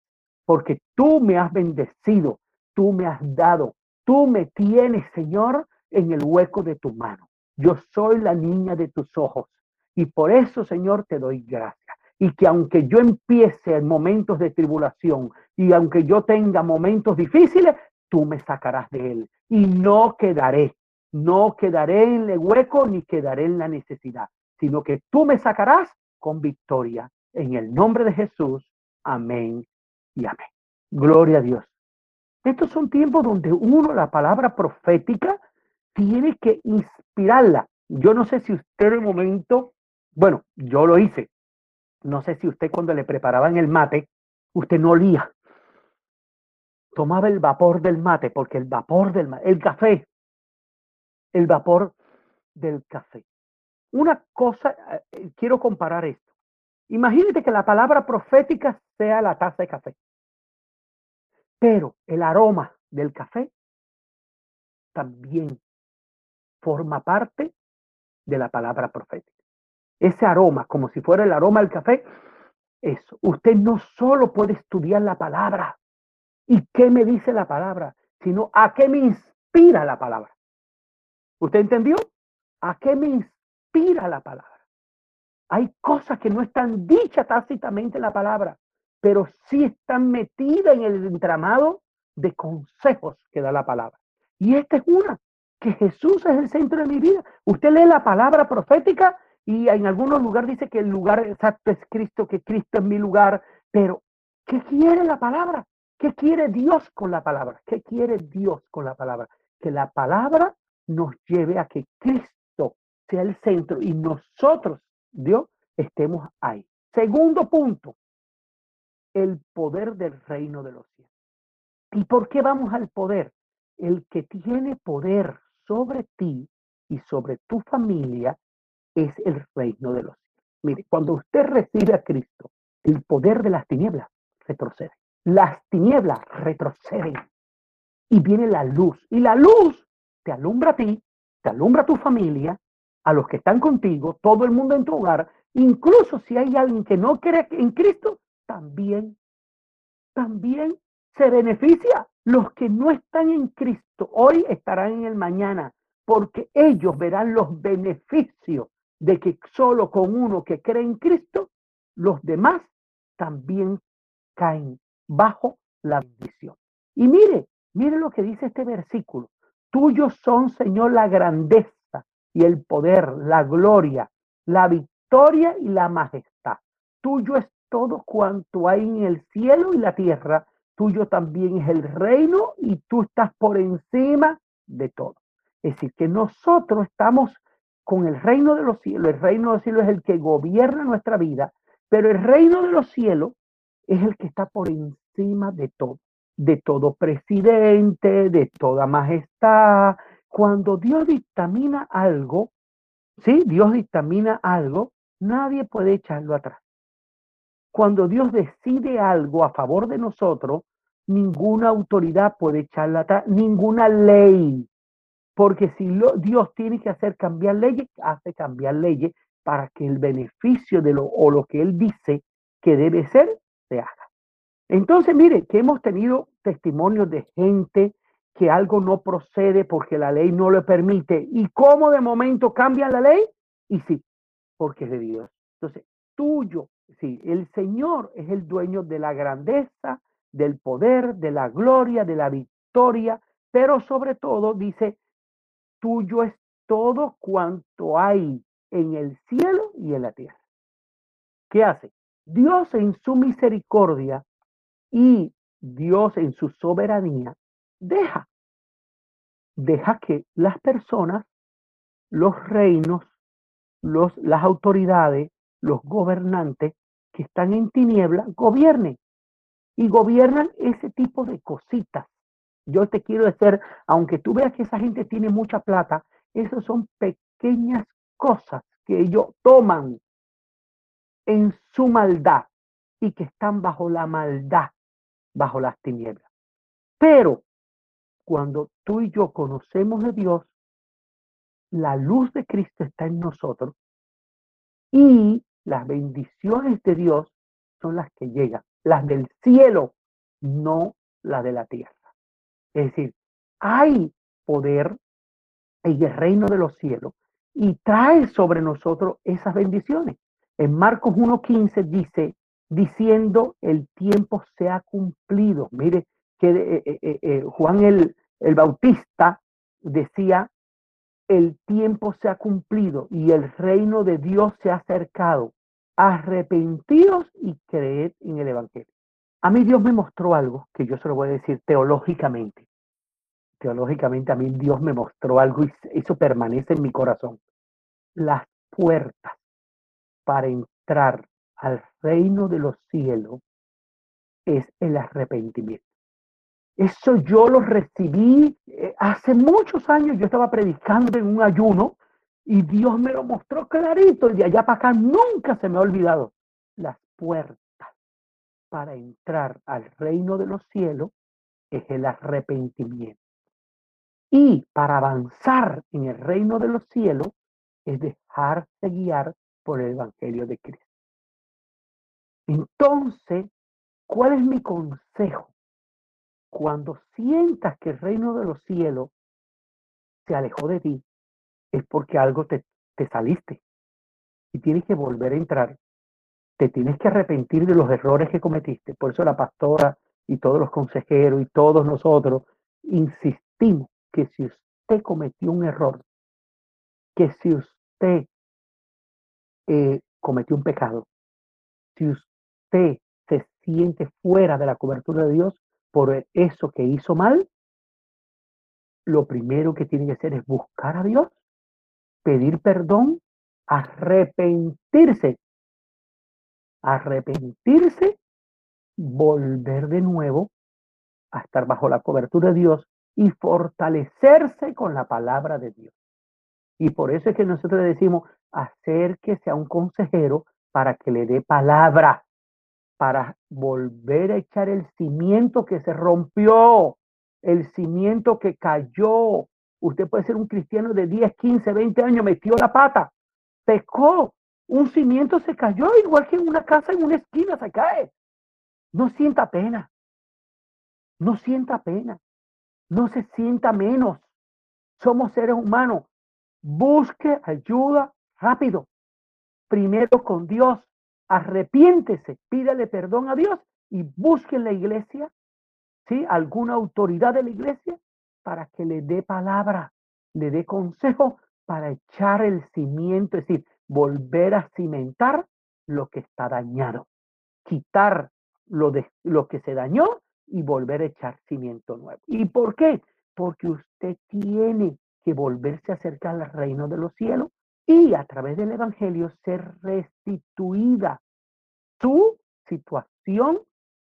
porque tú me has bendecido, tú me has dado, tú me tienes, Señor, en el hueco de tu mano. Yo soy la niña de tus ojos y por eso, Señor, te doy gracias. Y que aunque yo empiece en momentos de tribulación y aunque yo tenga momentos difíciles, tú me sacarás de él y no quedaré no quedaré en el hueco ni quedaré en la necesidad, sino que tú me sacarás con victoria. En el nombre de Jesús. Amén y amén. Gloria a Dios. Estos son tiempos donde uno, la palabra profética, tiene que inspirarla. Yo no sé si usted de momento, bueno, yo lo hice. No sé si usted cuando le preparaban el mate, usted no olía. Tomaba el vapor del mate, porque el vapor del mate, el café, el vapor del café. Una cosa, eh, quiero comparar esto. Imagínate que la palabra profética sea la taza de café, pero el aroma del café también forma parte de la palabra profética. Ese aroma, como si fuera el aroma del café, eso. Usted no solo puede estudiar la palabra y qué me dice la palabra, sino a qué me inspira la palabra. ¿Usted entendió? ¿A qué me inspira la palabra? Hay cosas que no están dichas tácitamente en la palabra, pero sí están metidas en el entramado de consejos que da la palabra. Y esta es una, que Jesús es el centro de mi vida. Usted lee la palabra profética y en algunos lugares dice que el lugar exacto es Cristo, que Cristo es mi lugar, pero ¿qué quiere la palabra? ¿Qué quiere Dios con la palabra? ¿Qué quiere Dios con la palabra? Que la palabra nos lleve a que Cristo sea el centro y nosotros, Dios, estemos ahí. Segundo punto, el poder del reino de los cielos. ¿Y por qué vamos al poder? El que tiene poder sobre ti y sobre tu familia es el reino de los cielos. Mire, cuando usted recibe a Cristo, el poder de las tinieblas retrocede. Las tinieblas retroceden y viene la luz. Y la luz te alumbra a ti, te alumbra a tu familia, a los que están contigo, todo el mundo en tu hogar. Incluso si hay alguien que no cree en Cristo, también, también se beneficia. Los que no están en Cristo hoy estarán en el mañana, porque ellos verán los beneficios de que solo con uno que cree en Cristo, los demás también caen bajo la bendición. Y mire, mire lo que dice este versículo. Tuyos son, Señor, la grandeza y el poder, la gloria, la victoria y la majestad. Tuyo es todo cuanto hay en el cielo y la tierra. Tuyo también es el reino y tú estás por encima de todo. Es decir, que nosotros estamos con el reino de los cielos. El reino de los cielos es el que gobierna nuestra vida, pero el reino de los cielos es el que está por encima de todo, de todo presidente, de toda majestad. Cuando Dios dictamina algo, ¿sí? Dios dictamina algo, nadie puede echarlo atrás. Cuando Dios decide algo a favor de nosotros, ninguna autoridad puede echarlo atrás, ninguna ley, porque si Dios tiene que hacer cambiar leyes, hace cambiar leyes para que el beneficio de lo o lo que Él dice que debe ser, se haga. Entonces, mire, que hemos tenido testimonios de gente que algo no procede porque la ley no lo permite. ¿Y cómo de momento cambia la ley? Y sí, porque es de Dios. Entonces, tuyo, sí, el Señor es el dueño de la grandeza, del poder, de la gloria, de la victoria, pero sobre todo dice, tuyo es todo cuanto hay en el cielo y en la tierra. ¿Qué hace? Dios en su misericordia y Dios en su soberanía deja, deja que las personas, los reinos, los, las autoridades, los gobernantes que están en tinieblas gobiernen y gobiernan ese tipo de cositas yo te quiero decir, aunque tú veas que esa gente tiene mucha plata, esas son pequeñas cosas que ellos toman en su maldad y que están bajo la maldad, bajo las tinieblas. Pero cuando tú y yo conocemos de Dios, la luz de Cristo está en nosotros y las bendiciones de Dios son las que llegan, las del cielo, no las de la tierra. Es decir, hay poder en el reino de los cielos y trae sobre nosotros esas bendiciones. En Marcos 1.15 dice, diciendo, el tiempo se ha cumplido. Mire que eh, eh, eh, Juan el, el Bautista decía, el tiempo se ha cumplido y el reino de Dios se ha acercado. Arrepentidos y creed en el Evangelio. A mí Dios me mostró algo que yo se lo voy a decir teológicamente. teológicamente a mí Dios me mostró algo y eso permanece en mi corazón. Las puertas para entrar al reino de los cielos es el arrepentimiento. Eso yo lo recibí eh, hace muchos años. Yo estaba predicando en un ayuno y Dios me lo mostró clarito y de allá para acá nunca se me ha olvidado. Las puertas para entrar al reino de los cielos es el arrepentimiento. Y para avanzar en el reino de los cielos es dejarse guiar por el Evangelio de Cristo. Entonces, ¿cuál es mi consejo? Cuando sientas que el reino de los cielos se alejó de ti, es porque algo te, te saliste y tienes que volver a entrar. Te tienes que arrepentir de los errores que cometiste. Por eso la pastora y todos los consejeros y todos nosotros insistimos que si usted cometió un error, que si usted eh, cometió un pecado, si usted se siente fuera de la cobertura de Dios por eso que hizo mal, lo primero que tiene que hacer es buscar a Dios, pedir perdón, arrepentirse, arrepentirse, volver de nuevo a estar bajo la cobertura de Dios y fortalecerse con la palabra de Dios. Y por eso es que nosotros decimos, acérquese a un consejero para que le dé palabra, para volver a echar el cimiento que se rompió, el cimiento que cayó. Usted puede ser un cristiano de 10, 15, 20 años, metió la pata, pecó, un cimiento se cayó, igual que en una casa en una esquina se cae. No sienta pena, no sienta pena, no se sienta menos. Somos seres humanos. Busque ayuda rápido. Primero con Dios. Arrepiéntese, pídale perdón a Dios y busque en la iglesia, ¿sí? Alguna autoridad de la iglesia para que le dé palabra, le dé consejo para echar el cimiento, es decir, volver a cimentar lo que está dañado, quitar lo, de, lo que se dañó y volver a echar cimiento nuevo. ¿Y por qué? Porque usted tiene que volverse a acercar al reino de los cielos y a través del Evangelio ser restituida su situación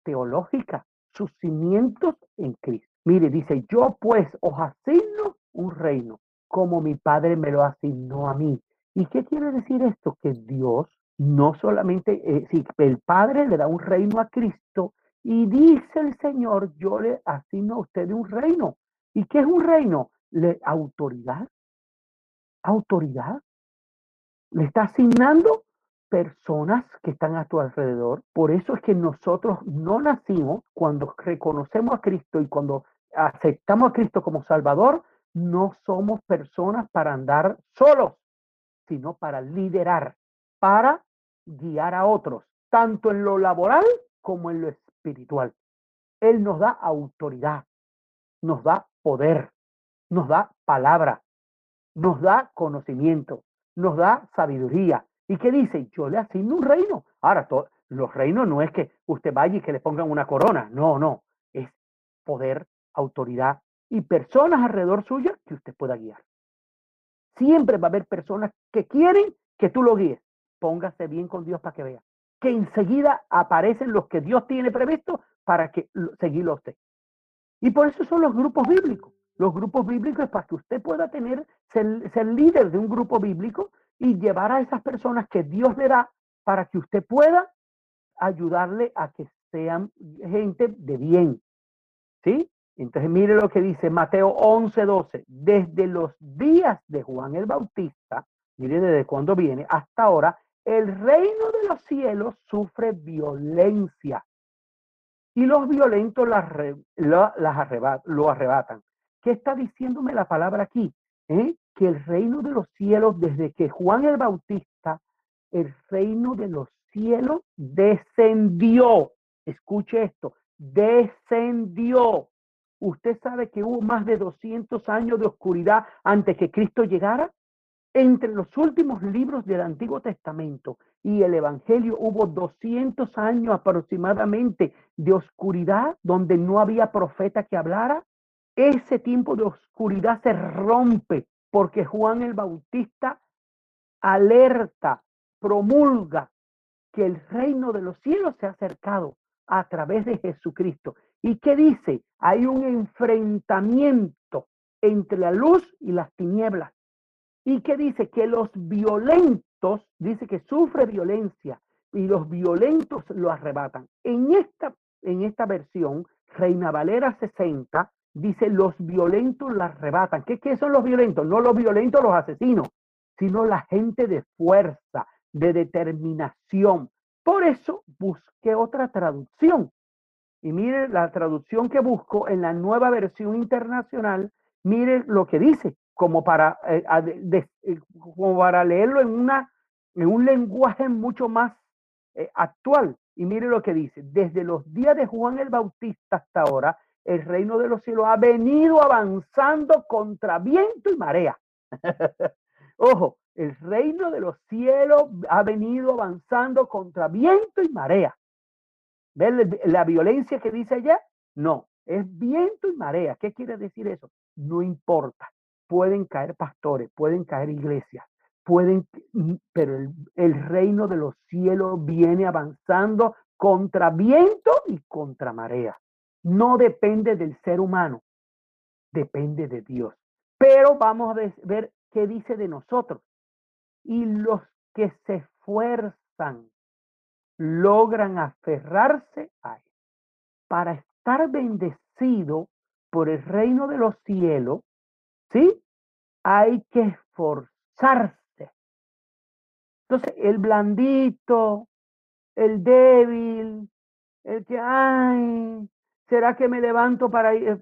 teológica, sus cimientos en Cristo. Mire, dice, yo pues os asigno un reino, como mi Padre me lo asignó a mí. ¿Y qué quiere decir esto? Que Dios no solamente, eh, si el Padre le da un reino a Cristo y dice el Señor, yo le asigno a usted un reino. ¿Y qué es un reino? Le, autoridad. Autoridad. Le está asignando personas que están a tu alrededor. Por eso es que nosotros no nacimos cuando reconocemos a Cristo y cuando aceptamos a Cristo como Salvador, no somos personas para andar solos, sino para liderar, para guiar a otros, tanto en lo laboral como en lo espiritual. Él nos da autoridad, nos da poder, nos da palabra, nos da conocimiento, nos da sabiduría. ¿Y qué dice? Yo le asigno un reino. Ahora, los reinos no es que usted vaya y que le pongan una corona. No, no. Es poder, autoridad y personas alrededor suya que usted pueda guiar. Siempre va a haber personas que quieren que tú lo guíes. Póngase bien con Dios para que vea. Que enseguida aparecen los que Dios tiene previsto para que seguirlo a usted. Y por eso son los grupos bíblicos. Los grupos bíblicos es para que usted pueda tener, ser, líder de un grupo bíblico y llevar a esas personas que Dios le da para que usted pueda ayudarle a que sean gente de bien. ¿Sí? Entonces mire lo que dice Mateo 11, 12. Desde los días de Juan el Bautista, mire desde cuándo viene, hasta ahora, el reino de los cielos sufre violencia y los violentos las, lo arrebatan. ¿Qué está diciéndome la palabra aquí? ¿Eh? Que el reino de los cielos, desde que Juan el Bautista, el reino de los cielos descendió. Escuche esto, descendió. ¿Usted sabe que hubo más de 200 años de oscuridad antes que Cristo llegara? Entre los últimos libros del Antiguo Testamento y el Evangelio hubo 200 años aproximadamente de oscuridad donde no había profeta que hablara. ese tiempo de oscuridad se rompe porque Juan el Bautista alerta, promulga que el reino de los cielos se ha acercado a través de Jesucristo. ¿Y qué dice? Hay un enfrentamiento entre la luz y las tinieblas. ¿Y qué dice? Que los violentos, dice que sufre violencia y los violentos lo arrebatan. En esta, en esta versión, Reina Valera 60, dice los violentos la arrebatan. ¿Qué, ¿Qué son los violentos? No los violentos los asesinos, sino la gente de fuerza, de determinación. Por eso busqué otra traducción. Y mire la traducción que busco en la nueva versión internacional, mire lo que dice, como para, eh, eh, como para leerlo en, una, en un lenguaje mucho más eh, actual. Y mire lo que dice, desde los días de Juan el Bautista hasta ahora, el reino de los cielos ha venido avanzando contra viento y marea. Ojo, el reino de los cielos ha venido avanzando contra viento y marea. ¿Ves la violencia que dice allá? No, es viento y marea. ¿Qué quiere decir eso? No importa. Pueden caer pastores, pueden caer iglesias, pueden, pero el, el reino de los cielos viene avanzando contra viento y contra marea no depende del ser humano, depende de Dios. Pero vamos a ver qué dice de nosotros. Y los que se esfuerzan logran aferrarse a él. Para estar bendecido por el reino de los cielos, ¿sí? Hay que esforzarse. Entonces, el blandito, el débil, el que, ay, ¿Será que me levanto para ir,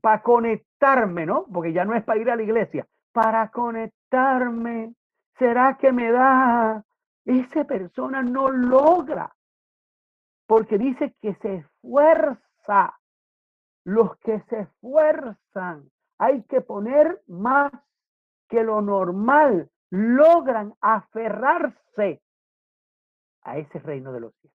para, conectarme, ¿no? Porque ya no es para ir a la iglesia, para conectarme. ¿Será que me da? Esa persona no logra, porque dice que se esfuerza. Los que se esfuerzan, hay que poner más que lo normal, logran aferrarse a ese reino de los cielos.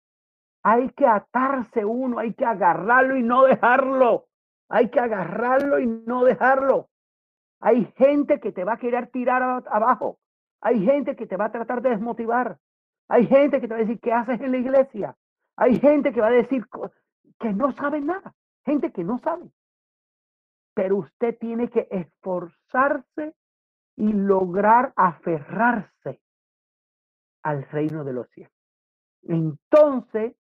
Hay que atarse uno, hay que agarrarlo y no dejarlo. Hay que agarrarlo y no dejarlo. Hay gente que te va a querer tirar abajo. Hay gente que te va a tratar de desmotivar. Hay gente que te va a decir, ¿qué haces en la iglesia? Hay gente que va a decir que no sabe nada. Gente que no sabe. Pero usted tiene que esforzarse y lograr aferrarse al reino de los cielos. Entonces,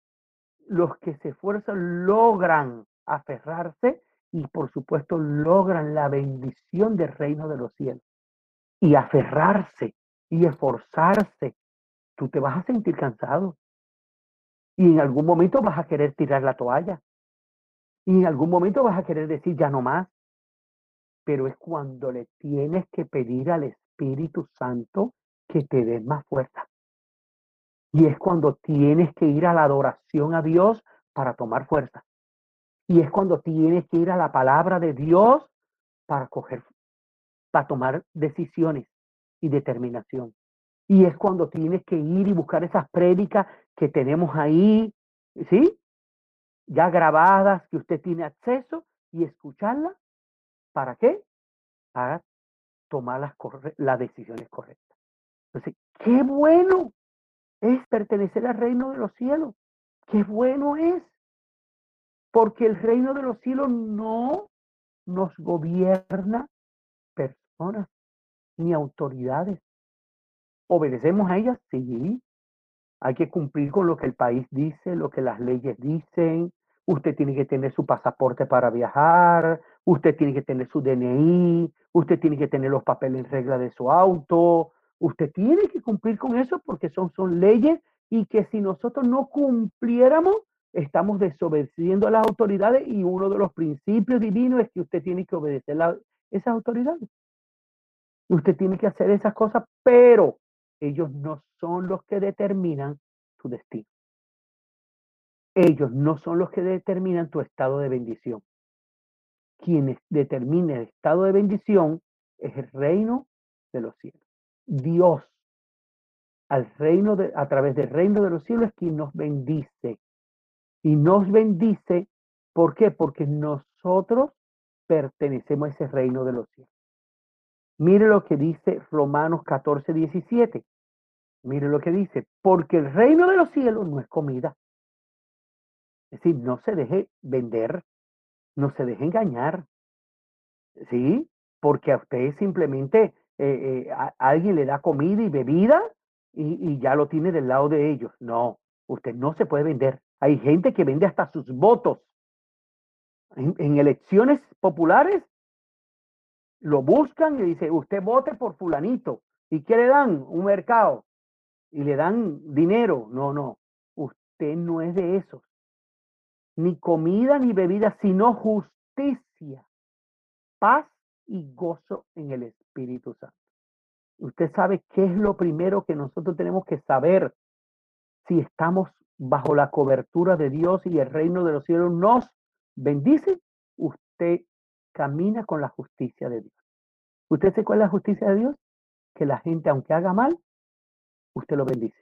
los que se esfuerzan logran aferrarse y por supuesto logran la bendición del reino de los cielos. Y aferrarse y esforzarse, tú te vas a sentir cansado. Y en algún momento vas a querer tirar la toalla. Y en algún momento vas a querer decir ya no más. Pero es cuando le tienes que pedir al Espíritu Santo que te dé más fuerza. Y es cuando tienes que ir a la adoración a Dios para tomar fuerza. Y es cuando tienes que ir a la palabra de Dios para coger, para tomar decisiones y determinación. Y es cuando tienes que ir y buscar esas prédicas que tenemos ahí, ¿sí? Ya grabadas, que usted tiene acceso y escucharlas. ¿Para qué? Para tomar las, las decisiones correctas. Entonces, qué bueno es pertenecer al reino de los cielos. Qué bueno es. Porque el reino de los cielos no nos gobierna personas ni autoridades. ¿Obedecemos a ellas? Sí. Hay que cumplir con lo que el país dice, lo que las leyes dicen. Usted tiene que tener su pasaporte para viajar, usted tiene que tener su DNI, usted tiene que tener los papeles en regla de su auto, Usted tiene que cumplir con eso porque son, son leyes y que si nosotros no cumpliéramos, estamos desobedeciendo a las autoridades y uno de los principios divinos es que usted tiene que obedecer esas autoridades. Usted tiene que hacer esas cosas, pero ellos no son los que determinan tu destino. Ellos no son los que determinan tu estado de bendición. Quienes determina el estado de bendición es el reino de los cielos. Dios al reino de, a través del reino de los cielos es quien nos bendice. Y nos bendice, ¿por qué? Porque nosotros pertenecemos a ese reino de los cielos. Mire lo que dice Romanos 14, 17. Mire lo que dice, porque el reino de los cielos no es comida. Es decir, no se deje vender, no se deje engañar. ¿Sí? Porque a usted simplemente eh, eh, alguien le da comida y bebida y, y ya lo tiene del lado de ellos. No, usted no se puede vender. Hay gente que vende hasta sus votos. En, elecciones populares lo buscan y dice, usted vote por fulanito. ¿Y qué le dan? Un mercado. Y le dan dinero. No, no. Usted no es de esos. Ni comida ni bebida, sino justicia, paz y gozo en el Espíritu Santo. Usted sabe qué es lo primero que nosotros tenemos que saber si estamos bajo la cobertura de Dios y el reino de los cielos nos bendice, usted camina con la justicia de Dios. ¿Usted sabe cuál es la justicia de Dios? Que la gente, aunque haga mal, usted lo bendice.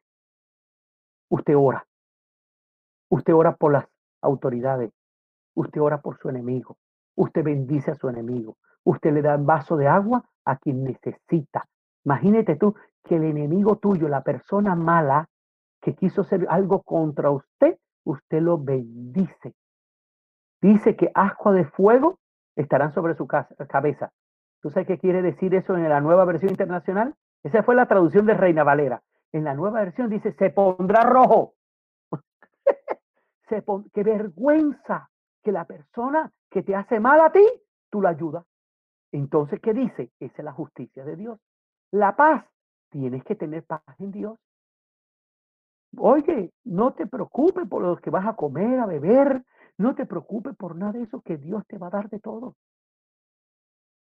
Usted ora. Usted ora por las autoridades. Usted ora por su enemigo. Usted bendice a su enemigo. Usted le da un vaso de agua a quien necesita. Imagínate tú que el enemigo tuyo, la persona mala, que quiso hacer algo contra usted, usted lo bendice. Dice que asco de fuego estarán sobre su cabeza. ¿Tú sabes qué quiere decir eso en la nueva versión internacional? Esa fue la traducción de Reina Valera. En la nueva versión dice, se pondrá rojo. se qué vergüenza que la persona que te hace mal a ti, tú la ayudas. Entonces, ¿qué dice? Esa es la justicia de Dios. La paz. Tienes que tener paz en Dios. Oye, no te preocupes por lo que vas a comer, a beber. No te preocupes por nada de eso, que Dios te va a dar de todo.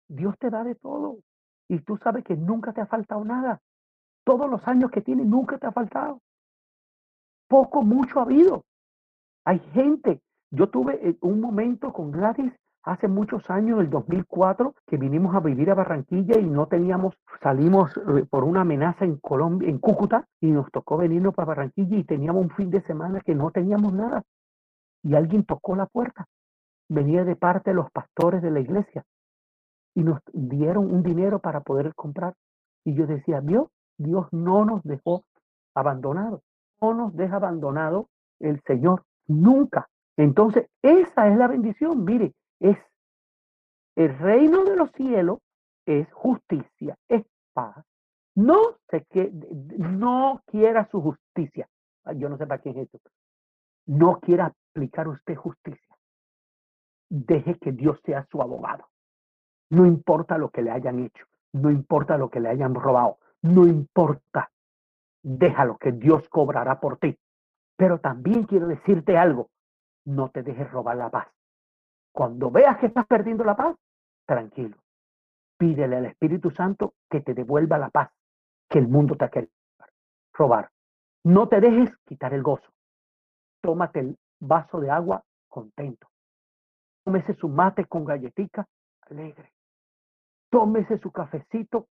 Dios te da de todo. Y tú sabes que nunca te ha faltado nada. Todos los años que tienes, nunca te ha faltado. Poco, mucho ha habido. Hay gente. Yo tuve eh, un momento con Gladys hace muchos años, en el 2004, que vinimos a vivir a Barranquilla y no teníamos, salimos eh, por una amenaza en Colombia, en Cúcuta, y nos tocó venirnos para Barranquilla y teníamos un fin de semana que no teníamos nada. Y alguien tocó la puerta. Venía de parte de los pastores de la iglesia y nos dieron un dinero para poder comprar. Y yo decía, Dios, Dios no nos dejó abandonados, no nos deja abandonado el Señor, nunca. Entonces, esa es la bendición. Mire, es el reino de los cielos es justicia, es paz. No sé que no quiera su justicia. Yo no sé para qué es esto. No quiera aplicar usted justicia. Deje que Dios sea su abogado. No importa lo que le hayan hecho, no importa lo que le hayan robado, no importa. Déjalo que Dios cobrará por ti. Pero también quiero decirte algo. No te dejes robar la paz. Cuando veas que estás perdiendo la paz, tranquilo. Pídele al Espíritu Santo que te devuelva la paz que el mundo te ha querido robar. No te dejes quitar el gozo. Tómate el vaso de agua contento. Tómese su mate con galletica alegre. Tómese su cafecito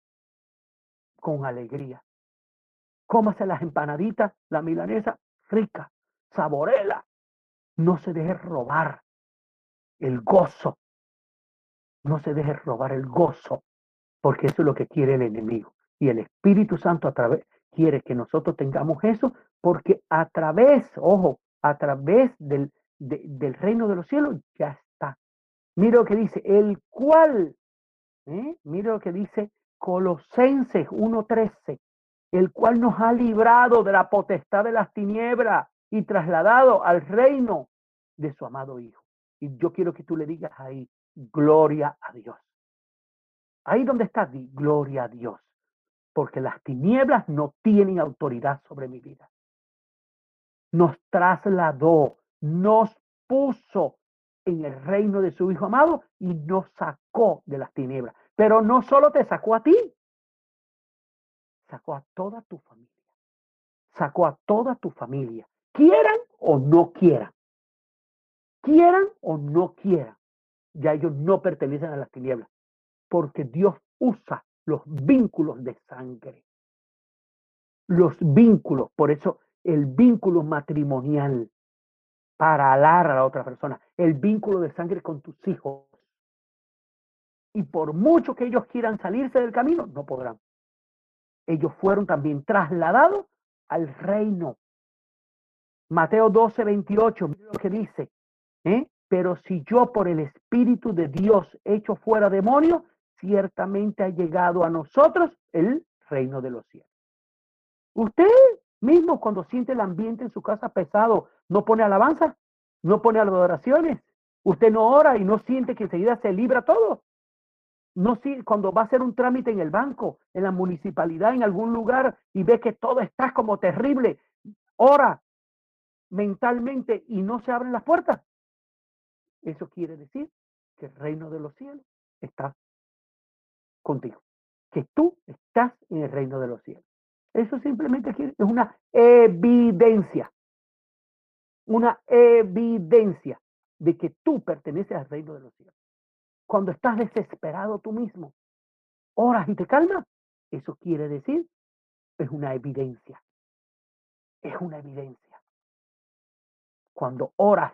con alegría. Cómase las empanaditas, la milanesa rica, saborela. No se deje robar el gozo. No se deje robar el gozo, porque eso es lo que quiere el enemigo. Y el Espíritu Santo a través quiere que nosotros tengamos eso, porque a través, ojo, a través del, del reino de los cielos ya está. Mira lo que dice, el cual, ¿eh? mira lo que dice Colosenses 1.13, el cual nos ha librado de la potestad de las tinieblas y trasladado al reino de su amado Hijo. Y yo quiero que tú le digas ahí, gloria a Dios. Ahí donde está, di gloria a Dios. Porque las tinieblas no tienen autoridad sobre mi vida. Nos trasladó, nos puso en el reino de su Hijo amado y nos sacó de las tinieblas. Pero no solo te sacó a ti, sacó a toda tu familia. Sacó a toda tu familia, quieran o no quieran quieran o no quieran, ya ellos no pertenecen a las tinieblas, porque Dios usa los vínculos de sangre. Los vínculos, por eso el vínculo matrimonial para alar a la otra persona, el vínculo de sangre con tus hijos, Y por mucho que ellos quieran salirse del camino, no podrán. Ellos fueron también trasladados al reino. Mateo 12, 28, lo que dice, ¿eh? pero si yo por el Espíritu de Dios echo fuera demonios, ciertamente ha llegado a nosotros el reino de los cielos. Usted mismo cuando siente el ambiente en su casa pesado, no pone alabanza, no pone adoraciones, usted no ora y no siente que enseguida se libra todo. No si cuando va a hacer un trámite en el banco, en la municipalidad, en algún lugar y ve que todo está como terrible, ora mentalmente y no se abren las puertas. Eso quiere decir que el reino de los cielos está contigo, que tú estás en el reino de los cielos. Eso simplemente es una evidencia, una evidencia de que tú perteneces al reino de los cielos. Cuando estás desesperado tú mismo, oras y te calmas, eso quiere decir, es una evidencia. Es una evidencia. Cuando oras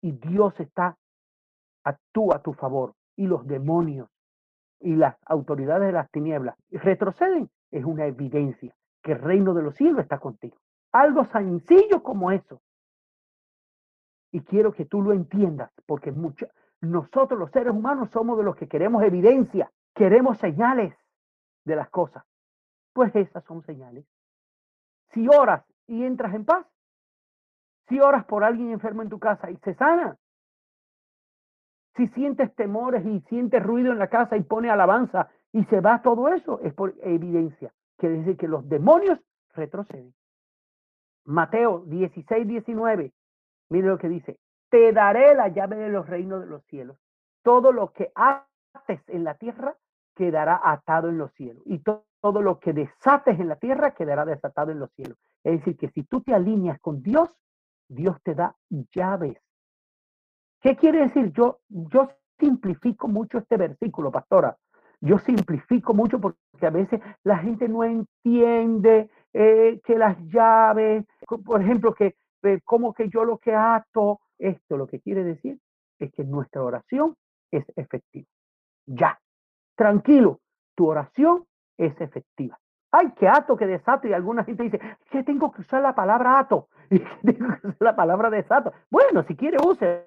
y Dios está, actúa a tu favor y los demonios y las autoridades de las tinieblas retroceden, es una evidencia que el reino de los cielos está contigo. Algo sencillo como eso. Y quiero que tú lo entiendas, porque mucho, nosotros los seres humanos somos de los que queremos evidencia, queremos señales de las cosas. Pues esas son señales. Si oras y entras en paz, si oras por alguien enfermo en tu casa y se sana, si sientes temores y sientes ruido en la casa y pone alabanza y se va todo eso, es por evidencia. Quiere decir que los demonios retroceden. Mateo 16, 19. Mire lo que dice te daré la llave de los reinos de los cielos. Todo lo que ates en la tierra quedará atado en los cielos. Y todo lo que desates en la tierra quedará desatado en los cielos. Es decir, que si tú te alineas con Dios, Dios te da llaves. ¿Qué quiere decir? Yo, yo simplifico mucho este versículo, pastora. Yo simplifico mucho porque a veces la gente no entiende eh, que las llaves, por ejemplo, que eh, como que yo lo que ato esto lo que quiere decir es que nuestra oración es efectiva. Ya, tranquilo, tu oración es efectiva. Ay, qué ato, qué desato. Y alguna gente dice, que tengo que usar la palabra ato. Y tengo que usar la palabra desato. Bueno, si quiere, úsela.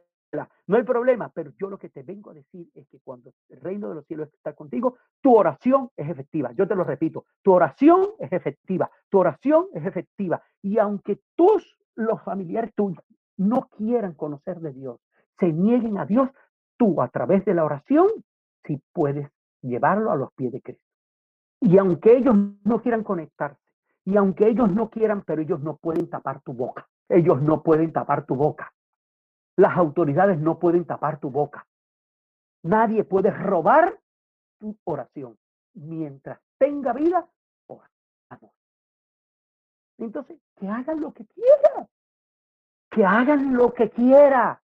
No hay problema. Pero yo lo que te vengo a decir es que cuando el reino de los cielos está contigo, tu oración es efectiva. Yo te lo repito, tu oración es efectiva. Tu oración es efectiva. Y aunque tus, los familiares tuyos, no quieran conocer de Dios, se nieguen a Dios, tú a través de la oración, si puedes llevarlo a los pies de Cristo. Y aunque ellos no quieran conectarse, y aunque ellos no quieran, pero ellos no pueden tapar tu boca. Ellos no pueden tapar tu boca. Las autoridades no pueden tapar tu boca. Nadie puede robar tu oración. Mientras tenga vida, oramos. Entonces, que hagan lo que quieran que hagan lo que quieran,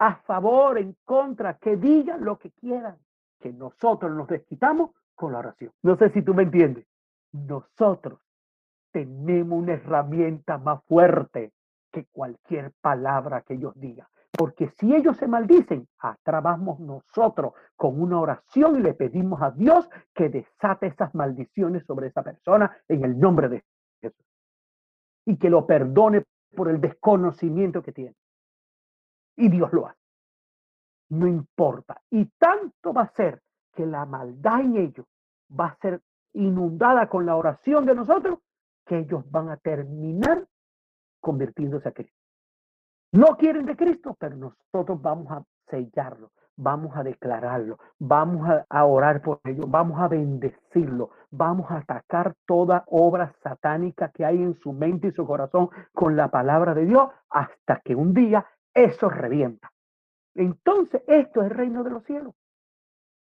a favor, en contra, que digan lo que quieran, que nosotros nos desquitamos con la oración. No sé si tú me entiendes. Nosotros tenemos una herramienta más fuerte que cualquier palabra que ellos digan. Porque si ellos se maldicen, atrabamos nosotros con una oración y le pedimos a Dios que desate esas maldiciones sobre esa persona en el nombre de Jesús. Y que lo perdone por el desconocimiento que tiene. Y Dios lo hace. No importa. Y tanto va a ser que la maldad en ellos va a ser inundada con la oración de nosotros, que ellos van a terminar convirtiéndose a Cristo. No quieren de Cristo, pero nosotros vamos a sellarlo, vamos a declararlo, vamos a, orar por ello, vamos a bendecirlo, vamos a atacar toda obra satánica que hay en su mente y su corazón con la palabra de Dios hasta que un día eso revienta. Entonces, esto es el reino de los cielos.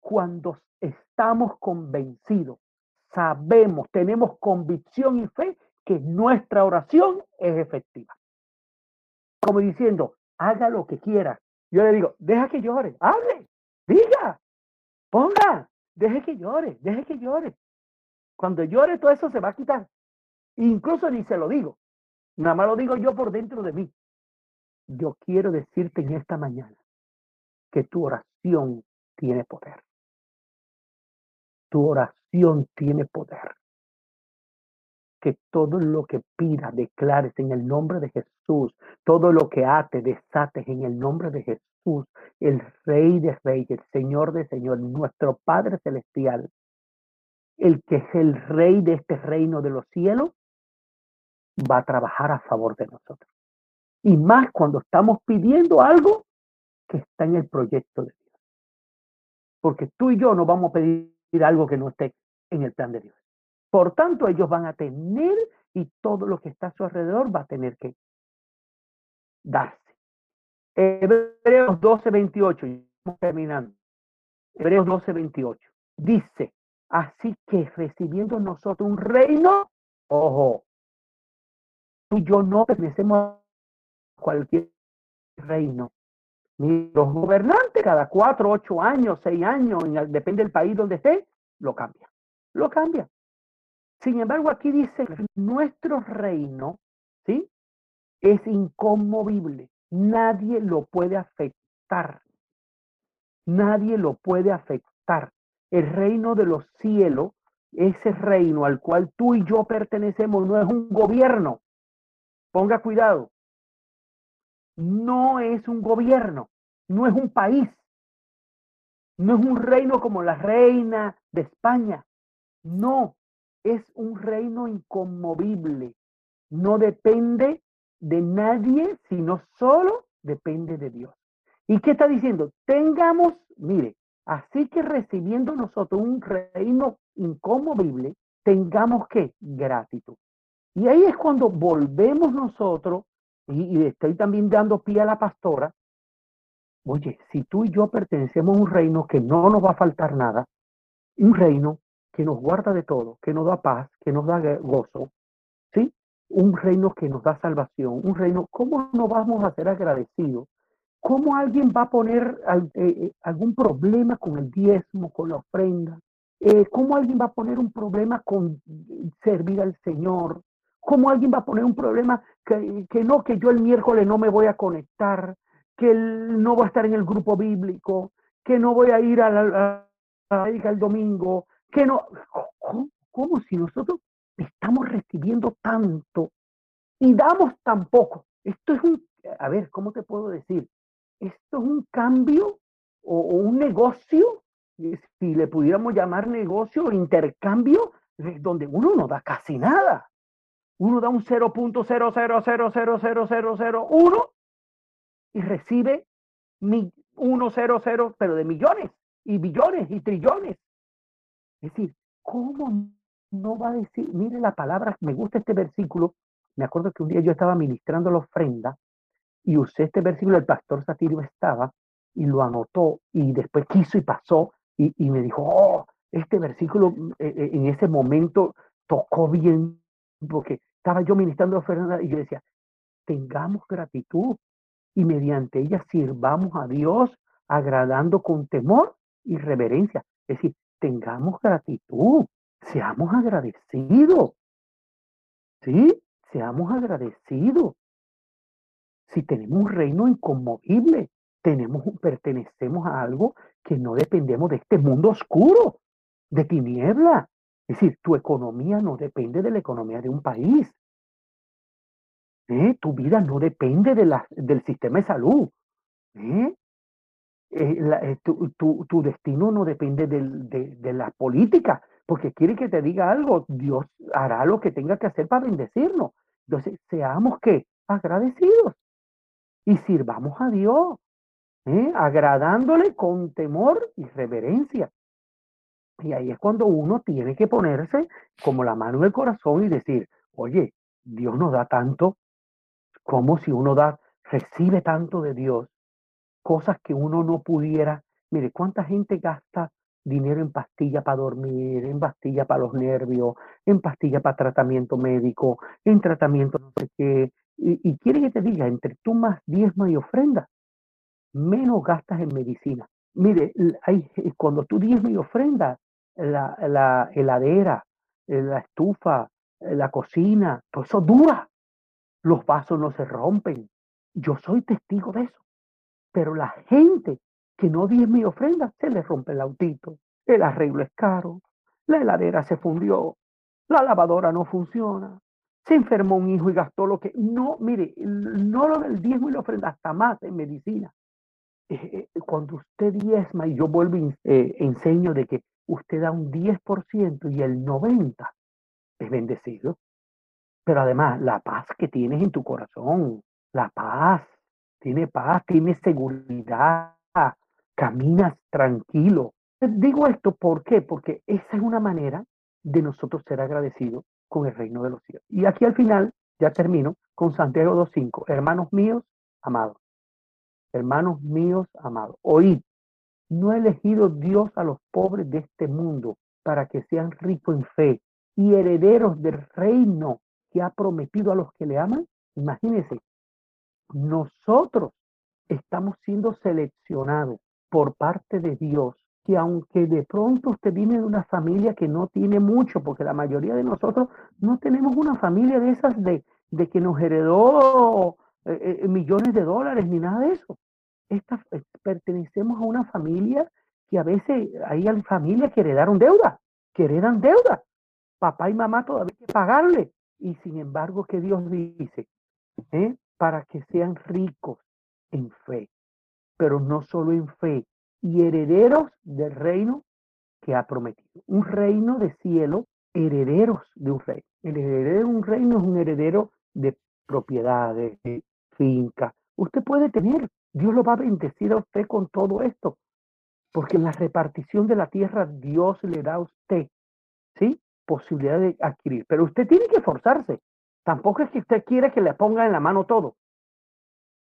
Cuando estamos convencidos, sabemos, tenemos convicción y fe que nuestra oración es efectiva. Como diciendo, haga lo que quiera, yo le digo, deja que llore, hable, diga, ponga, deje que llore, deje que llore. Cuando llore todo eso se va a quitar. Incluso ni se lo digo, nada más lo digo yo por dentro de mí. Yo quiero decirte en esta mañana que tu oración tiene poder. Tu oración tiene poder. Que todo lo que pidas, declares en el nombre de Jesús, todo lo que ate, desates en el nombre de Jesús, el Rey de Reyes, el Señor de Señor, nuestro Padre Celestial, el que es el Rey de este reino de los cielos, va a trabajar a favor de nosotros. Y más cuando estamos pidiendo algo que está en el proyecto de Dios. Porque tú y yo no vamos a pedir algo que no esté en el plan de Dios. Por tanto, ellos van a tener y todo lo que está a su alrededor va a tener que darse. Hebreos 12, 28, estamos terminando. Hebreos 12, 28. Dice, así que recibiendo nosotros un reino, ojo, tú y yo no pertenecemos a cualquier reino. Ni los gobernantes cada cuatro, ocho años, seis años, depende del país donde esté, lo cambia. Lo cambia. Sin embargo, aquí dice, nuestro reino, ¿sí? Es inconmovible. Nadie lo puede afectar. Nadie lo puede afectar. El reino de los cielos, ese reino al cual tú y yo pertenecemos, no es un gobierno. Ponga cuidado. No es un gobierno, no es un país, no es un reino como la reina de España. No, es un reino inconmovible. No depende de nadie, sino solo depende de Dios. ¿Y qué está diciendo? Tengamos, mire, así que recibiendo nosotros un reino inconmovible, tengamos que gratitud. Y ahí es cuando volvemos nosotros, y, estoy también dando pie a la pastora, oye, si tú y yo pertenecemos a un reino que no nos va a faltar nada, un reino que nos guarda de todo, que nos da paz, que nos da gozo, ¿sí? Un reino que nos da salvación, un reino, ¿cómo no vamos a ser agradecidos? ¿Cómo alguien va a poner eh, eh, algún problema con el diezmo, con la ofrenda? Eh, ¿Cómo alguien va a poner un problema con servir al Señor? ¿Cómo alguien va a poner un problema que, que, no, que yo el miércoles no me voy a conectar, que no voy a estar en el grupo bíblico, que no voy a ir a la, a el domingo, que no... ¿Cómo, si nosotros estamos recibiendo tanto y damos tan poco? Esto es un, a ver, ¿cómo te puedo decir? Esto es un cambio o, un negocio, si le pudiéramos llamar negocio o intercambio, donde uno no da casi nada uno da un 0.0000001 y recibe 100, pero de millones y billones y trillones. Es decir, ¿cómo no va a decir? Mire la palabra, me gusta este versículo. Me acuerdo que un día yo estaba ministrando la ofrenda y usé este versículo, el pastor Satirio estaba y lo anotó y después quiso y pasó y, me dijo, oh, este versículo eh, eh, en ese momento tocó bien porque estaba yo ministrando a Fernanda y yo decía, tengamos gratitud y mediante ella sirvamos a Dios agradando con temor y reverencia. Es decir, tengamos gratitud, seamos agradecidos. ¿Sí? Seamos agradecidos. Si tenemos un reino inconmovible, tenemos, pertenecemos a algo que no dependemos de este mundo oscuro, de tiniebla, es decir, tu economía no depende de la economía de un país. ¿Eh? Tu vida no depende del sistema de salud. ¿Eh? Eh, tu, destino no depende de, de, la política, porque quiere que te diga algo, Dios hará lo que tenga que hacer para bendecirnos. Entonces, seamos que agradecidos y sirvamos a Dios, agradándole con temor y reverencia. Y ahí es cuando uno tiene que ponerse como la mano en el corazón y decir, oye, Dios nos da tanto, como si uno da, recibe tanto de Dios, cosas que uno no pudiera. Mire, ¿cuánta gente gasta dinero en pastilla para dormir, en pastilla para los nervios, en pastilla para tratamiento médico, en tratamiento no sé qué? Y, quiere que te diga, entre tú más diezma y ofrenda, menos gastas en medicina. Mire, cuando tú diezma y ofrenda, la, la heladera, eh, la estufa, eh, la cocina, todo eso dura. Los vasos no se rompen. Yo soy testigo de eso. Pero la gente que no diezme y ofrenda, se le rompe el autito, el arreglo es caro, la heladera se fundió, la lavadora no funciona, se enfermó un hijo y gastó lo que... No, mire, no lo del diezmo y la ofrenda, hasta más en medicina. Eh, eh, cuando usted diezma, y yo vuelvo y eh, enseño de que usted da un 10% y el 90% es bendecido. Pero además, la paz que tienes en tu corazón, la paz, tiene paz, tiene seguridad, caminas tranquilo. Digo esto, ¿por qué? Porque esa es una manera de nosotros ser agradecidos con el reino de los cielos. Y aquí al final, ya termino, con Santiago 2.5, hermanos míos, amados, hermanos míos, amados, oíd, no ha elegido Dios a los pobres de este mundo para que sean ricos en fe y herederos del reino que ha prometido a los que le aman. Imagínense, nosotros estamos siendo seleccionados por parte de Dios, que aunque de pronto usted viene de una familia que no tiene mucho, porque la mayoría de nosotros no tenemos una familia de esas de, que nos heredó eh, eh, millones de dólares ni nada de eso. Eh, pertenecemos a una familia que a veces hay familias que heredaron deuda, que heredan deuda. Papá y mamá todavía hay que pagarle. Y sin embargo, que Dios dice? Para que sean ricos en fe, pero no solo en fe, y herederos del reino que ha prometido. Un reino de cielo, herederos de un reino. El heredero de un reino es un heredero de propiedades, de finca. Usted puede tener, Dios lo va a bendecir a usted con todo esto, porque en la repartición de la tierra Dios le da a usted, ¿sí? Posibilidad de adquirir. Pero usted tiene que esforzarse. Tampoco es que usted quiere que le ponga en la mano todo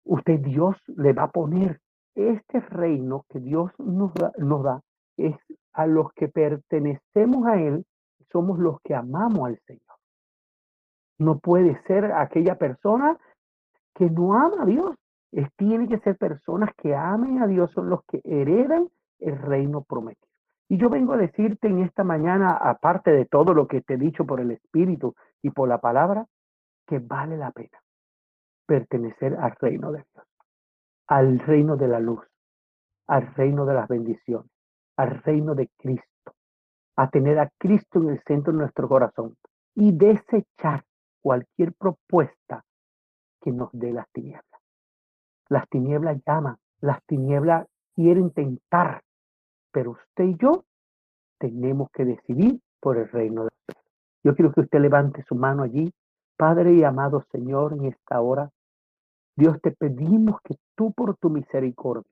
usted Dios le va a poner este reino que Dios nos da, es a los que pertenecemos a Él, somos los que amamos al Señor. No puede ser aquella persona que no ama a Dios. Es, tiene que ser personas que amen a Dios, son los que heredan el reino prometido. Y yo vengo a decirte en esta mañana, aparte de todo lo que te he dicho por el Espíritu y por la palabra, que vale la pena pertenecer al reino de Dios, al reino de la luz, al reino de las bendiciones, al reino de Cristo, a tener a Cristo en el centro de nuestro corazón y desechar cualquier propuesta que nos dé las tinieblas. Las tinieblas llaman, las tinieblas quieren tentar, pero usted y yo tenemos que decidir por el reino de Dios. Yo quiero que usted levante su mano allí. Padre y amado Señor, en esta hora, Dios, te pedimos que tú por tu misericordia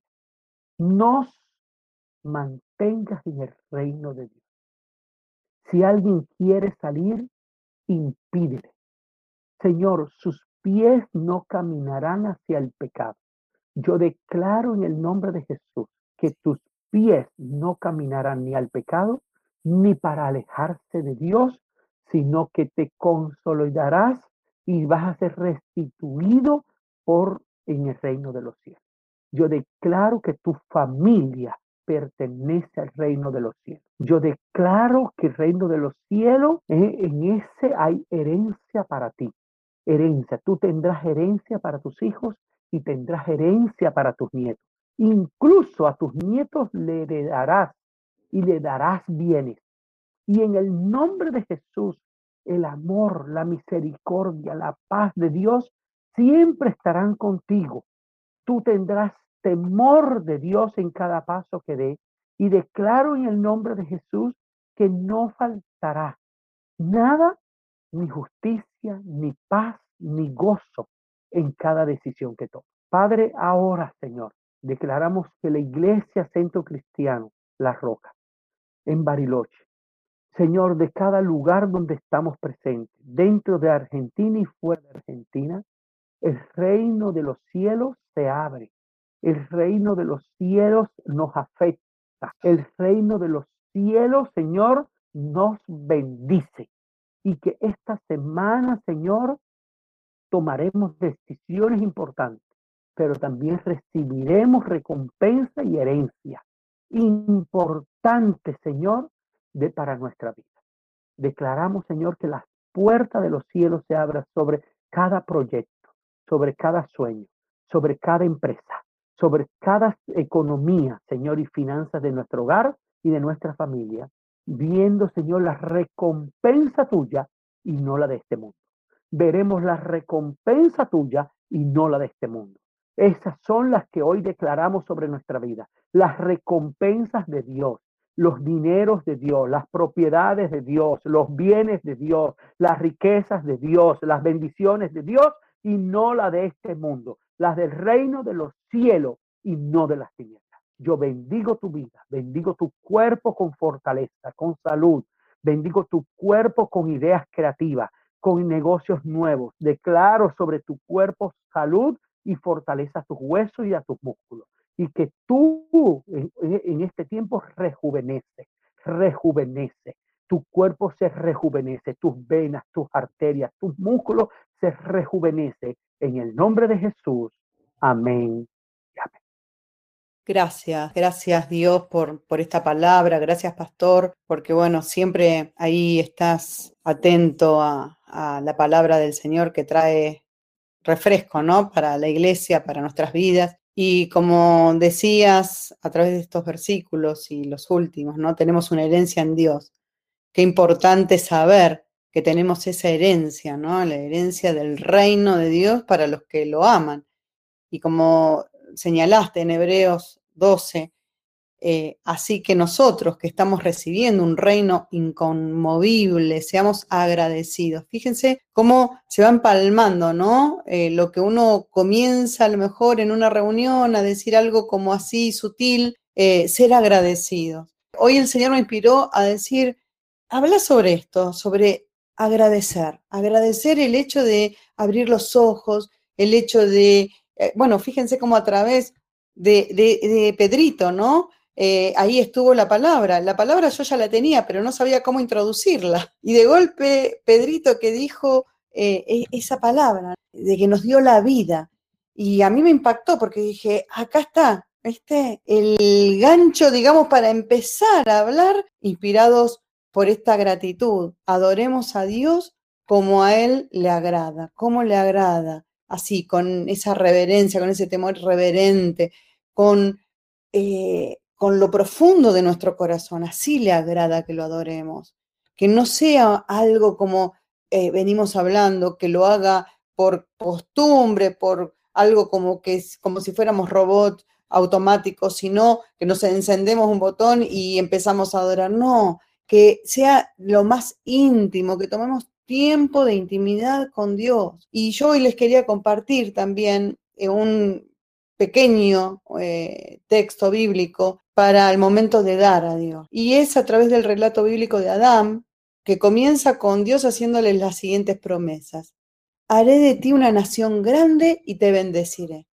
nos mantengas en el reino de Dios. Si alguien quiere salir, impídele. Señor, sus pies no caminarán hacia el pecado. Yo declaro en el nombre de Jesús que tus pies no caminarán ni al pecado, ni para alejarse de Dios, sino que te consolidarás y vas a ser restituido por en el reino de los cielos. Yo declaro que tu familia pertenece al reino de los cielos. Yo declaro que el reino de los cielos, eh, en ese hay herencia para ti. Herencia. Tú tendrás herencia para tus hijos y tendrás herencia para tus nietos. Incluso a tus nietos le heredarás y le darás bienes. Y en el nombre de Jesús, el amor, la misericordia, la paz de Dios siempre estarán contigo. Tú tendrás temor de Dios en cada paso que dé y declaro en el nombre de Jesús que no faltará nada, ni justicia, ni paz, ni gozo en cada decisión que tome. Padre, ahora, Señor, declaramos que la Iglesia Centro Cristiano, La Roca, en Bariloche, Señor, de cada lugar donde estamos presentes, dentro de Argentina y fuera de Argentina, el reino de los cielos se abre. El reino de los cielos nos afecta. El reino de los cielos, Señor, nos bendice. Y que esta semana, Señor, tomaremos decisiones importantes, pero también recibiremos recompensa y herencia. Importante, Señor, de para nuestra vida. Declaramos, Señor, que las puertas de los cielos se abran sobre cada proyecto sobre cada sueño, sobre cada empresa, sobre cada economía, Señor, y finanzas de nuestro hogar y de nuestra familia, viendo, Señor, la recompensa tuya y no la de este mundo. Veremos la recompensa tuya y no la de este mundo. Esas son las que hoy declaramos sobre nuestra vida, las recompensas de Dios, los dineros de Dios, las propiedades de Dios, los bienes de Dios, las riquezas de Dios, las bendiciones de Dios y no la de este mundo, las del reino de los cielos y no de las tinieblas. Yo bendigo tu vida, bendigo tu cuerpo con fortaleza, con salud, bendigo tu cuerpo con ideas creativas, con negocios nuevos. Declaro sobre tu cuerpo salud y fortaleza a tus huesos y a tus músculos. Y que tú en, este tiempo rejuvenece, rejuvenece. Tu cuerpo se rejuvenece, tus venas, tus arterias, tus músculos se rejuvenece. En el nombre de Jesús. Amén Gracias, gracias Dios por, por esta palabra, gracias Pastor, porque bueno, siempre ahí estás atento a, a la palabra del Señor que trae refresco, ¿no? Para la iglesia, para nuestras vidas. Y como decías a través de estos versículos y los últimos, ¿no? Tenemos una herencia en Dios. Qué importante saber que tenemos esa herencia, ¿no? La herencia del reino de Dios para los que lo aman. Y como señalaste en Hebreos 12, eh, así que nosotros que estamos recibiendo un reino inconmovible, seamos agradecidos. Fíjense cómo se va empalmando, ¿no? Eh, lo que uno comienza a lo mejor en una reunión a decir algo como así sutil, eh, ser agradecido. Hoy el Señor me inspiró a decir, habla sobre esto, sobre agradecer, agradecer el hecho de abrir los ojos, el hecho de, bueno, fíjense cómo a través de, de Pedrito, ¿no? Eh, ahí estuvo la palabra. La palabra yo ya la tenía, pero no sabía cómo introducirla. Y de golpe, Pedrito que dijo eh, e, esa palabra, de que nos dio la vida. Y a mí me impactó porque dije, acá está, este, el gancho, digamos, para empezar a hablar, inspirados por esta gratitud. Adoremos a Dios como a Él le agrada, como le agrada, así, con esa reverencia, con ese temor reverente, con eh, con lo profundo de nuestro corazón. Así le agrada que lo adoremos. Que no sea algo como eh, venimos hablando, que lo haga por costumbre, por algo como que es como si fuéramos robots automáticos, sino que nos encendemos un botón y empezamos a adorar. No, que sea lo más íntimo, que tomemos tiempo de intimidad con Dios. Y yo hoy les quería compartir también eh, un pequeño eh, texto bíblico para el momento de dar a Dios. Y es a través del relato bíblico de Adán, que comienza con Dios haciéndole las siguientes promesas. Haré de ti una nación grande y te bendeciré.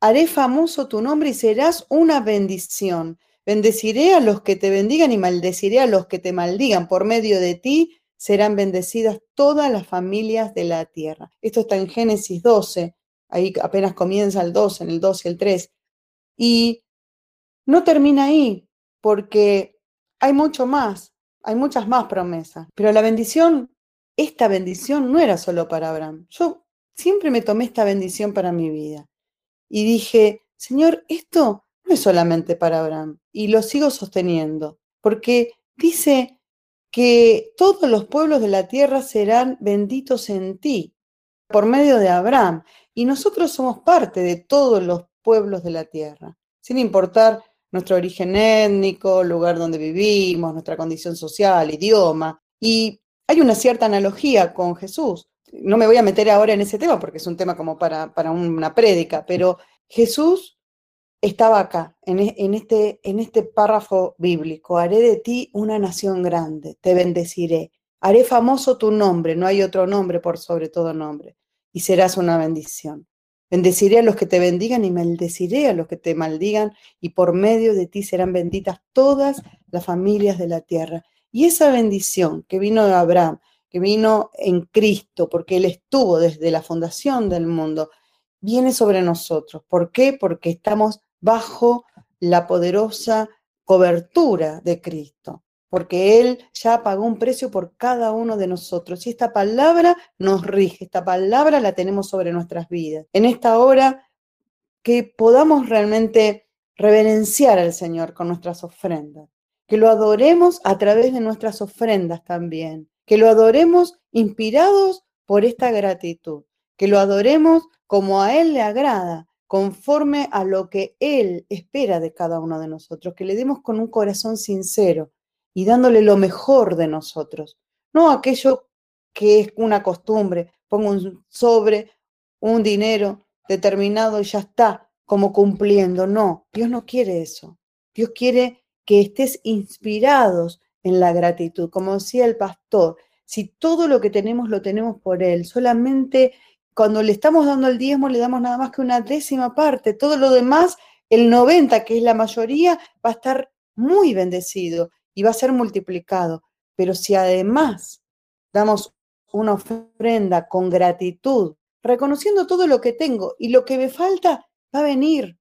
Haré famoso tu nombre y serás una bendición. Bendeciré a los que te bendigan y maldeciré a los que te maldigan. Por medio de ti serán bendecidas todas las familias de la tierra. Esto está en Génesis 12, ahí apenas comienza el 2, en el 2 y el 3. Y no termina ahí, porque hay mucho más, hay muchas más promesas. Pero la bendición, esta bendición no era solo para Abraham. Yo siempre me tomé esta bendición para mi vida. Y dije, Señor, esto no es solamente para Abraham. Y lo sigo sosteniendo, porque dice que todos los pueblos de la tierra serán benditos en ti por medio de Abraham. Y nosotros somos parte de todos los pueblos de la tierra, sin importar nuestro origen étnico, lugar donde vivimos, nuestra condición social, idioma. Y hay una cierta analogía con Jesús. No me voy a meter ahora en ese tema porque es un tema como para, para una prédica, pero Jesús estaba acá, en, e, en, este, en este párrafo bíblico. Haré de ti una nación grande, te bendeciré. Haré famoso tu nombre, no hay otro nombre por sobre todo nombre y serás una bendición. Bendeciré a los que te bendigan y maldeciré a los que te maldigan, y por medio de ti serán benditas todas las familias de la tierra. Y esa bendición que vino de Abraham, que vino en Cristo, porque Él estuvo desde la fundación del mundo, viene sobre nosotros. ¿Por qué? Porque estamos bajo la poderosa cobertura de Cristo porque Él ya pagó un precio por cada uno de nosotros. Y esta palabra nos rige, esta palabra la tenemos sobre nuestras vidas. En esta hora que podamos realmente reverenciar al Señor con nuestras ofrendas, que lo adoremos a través de nuestras ofrendas también, que lo adoremos inspirados por esta gratitud, que lo adoremos como a Él le agrada, conforme a lo que Él espera de cada uno de nosotros, que le demos con un corazón sincero y dándole lo mejor de nosotros, no aquello que es una costumbre, pongo un sobre, un dinero determinado y ya está, como cumpliendo. No, Dios no quiere eso. Dios quiere que estés inspirados en la gratitud. Como decía el pastor, si todo lo que tenemos lo tenemos por Él, solamente cuando le estamos dando el diezmo le damos nada más que una décima parte, todo lo demás, el 90, que es la mayoría, va a estar muy bendecido y va a ser multiplicado. Pero si además damos una ofrenda con gratitud, reconociendo todo lo que tengo y lo que me falta va a venir.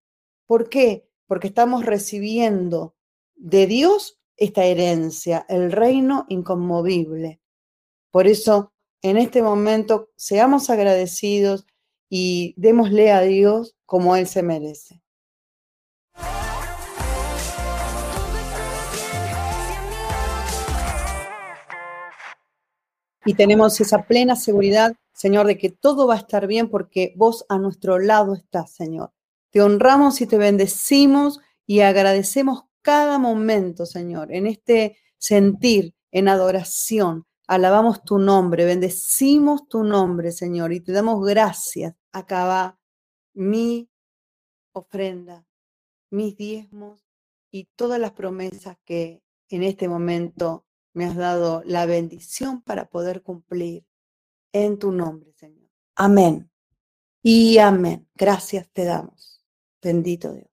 ¿Por qué? Porque estamos recibiendo de Dios esta herencia, el reino inconmovible. Por eso, en este momento, seamos agradecidos y démosle a Dios como Él se merece. Y tenemos esa plena seguridad, Señor, de que todo va a estar bien porque vos a nuestro lado estás, Señor. Te honramos y te bendecimos y agradecemos cada momento, Señor, en este sentir, en adoración, Alabamos tu nombre, bendecimos tu nombre, Señor, y te damos gracias. Acaba mi ofrenda, mis diezmos y todas las promesas que en este momento me has dado la bendición para poder cumplir en tu nombre, Señor. Amén. Y amén. Gracias te damos. Bendito Dios.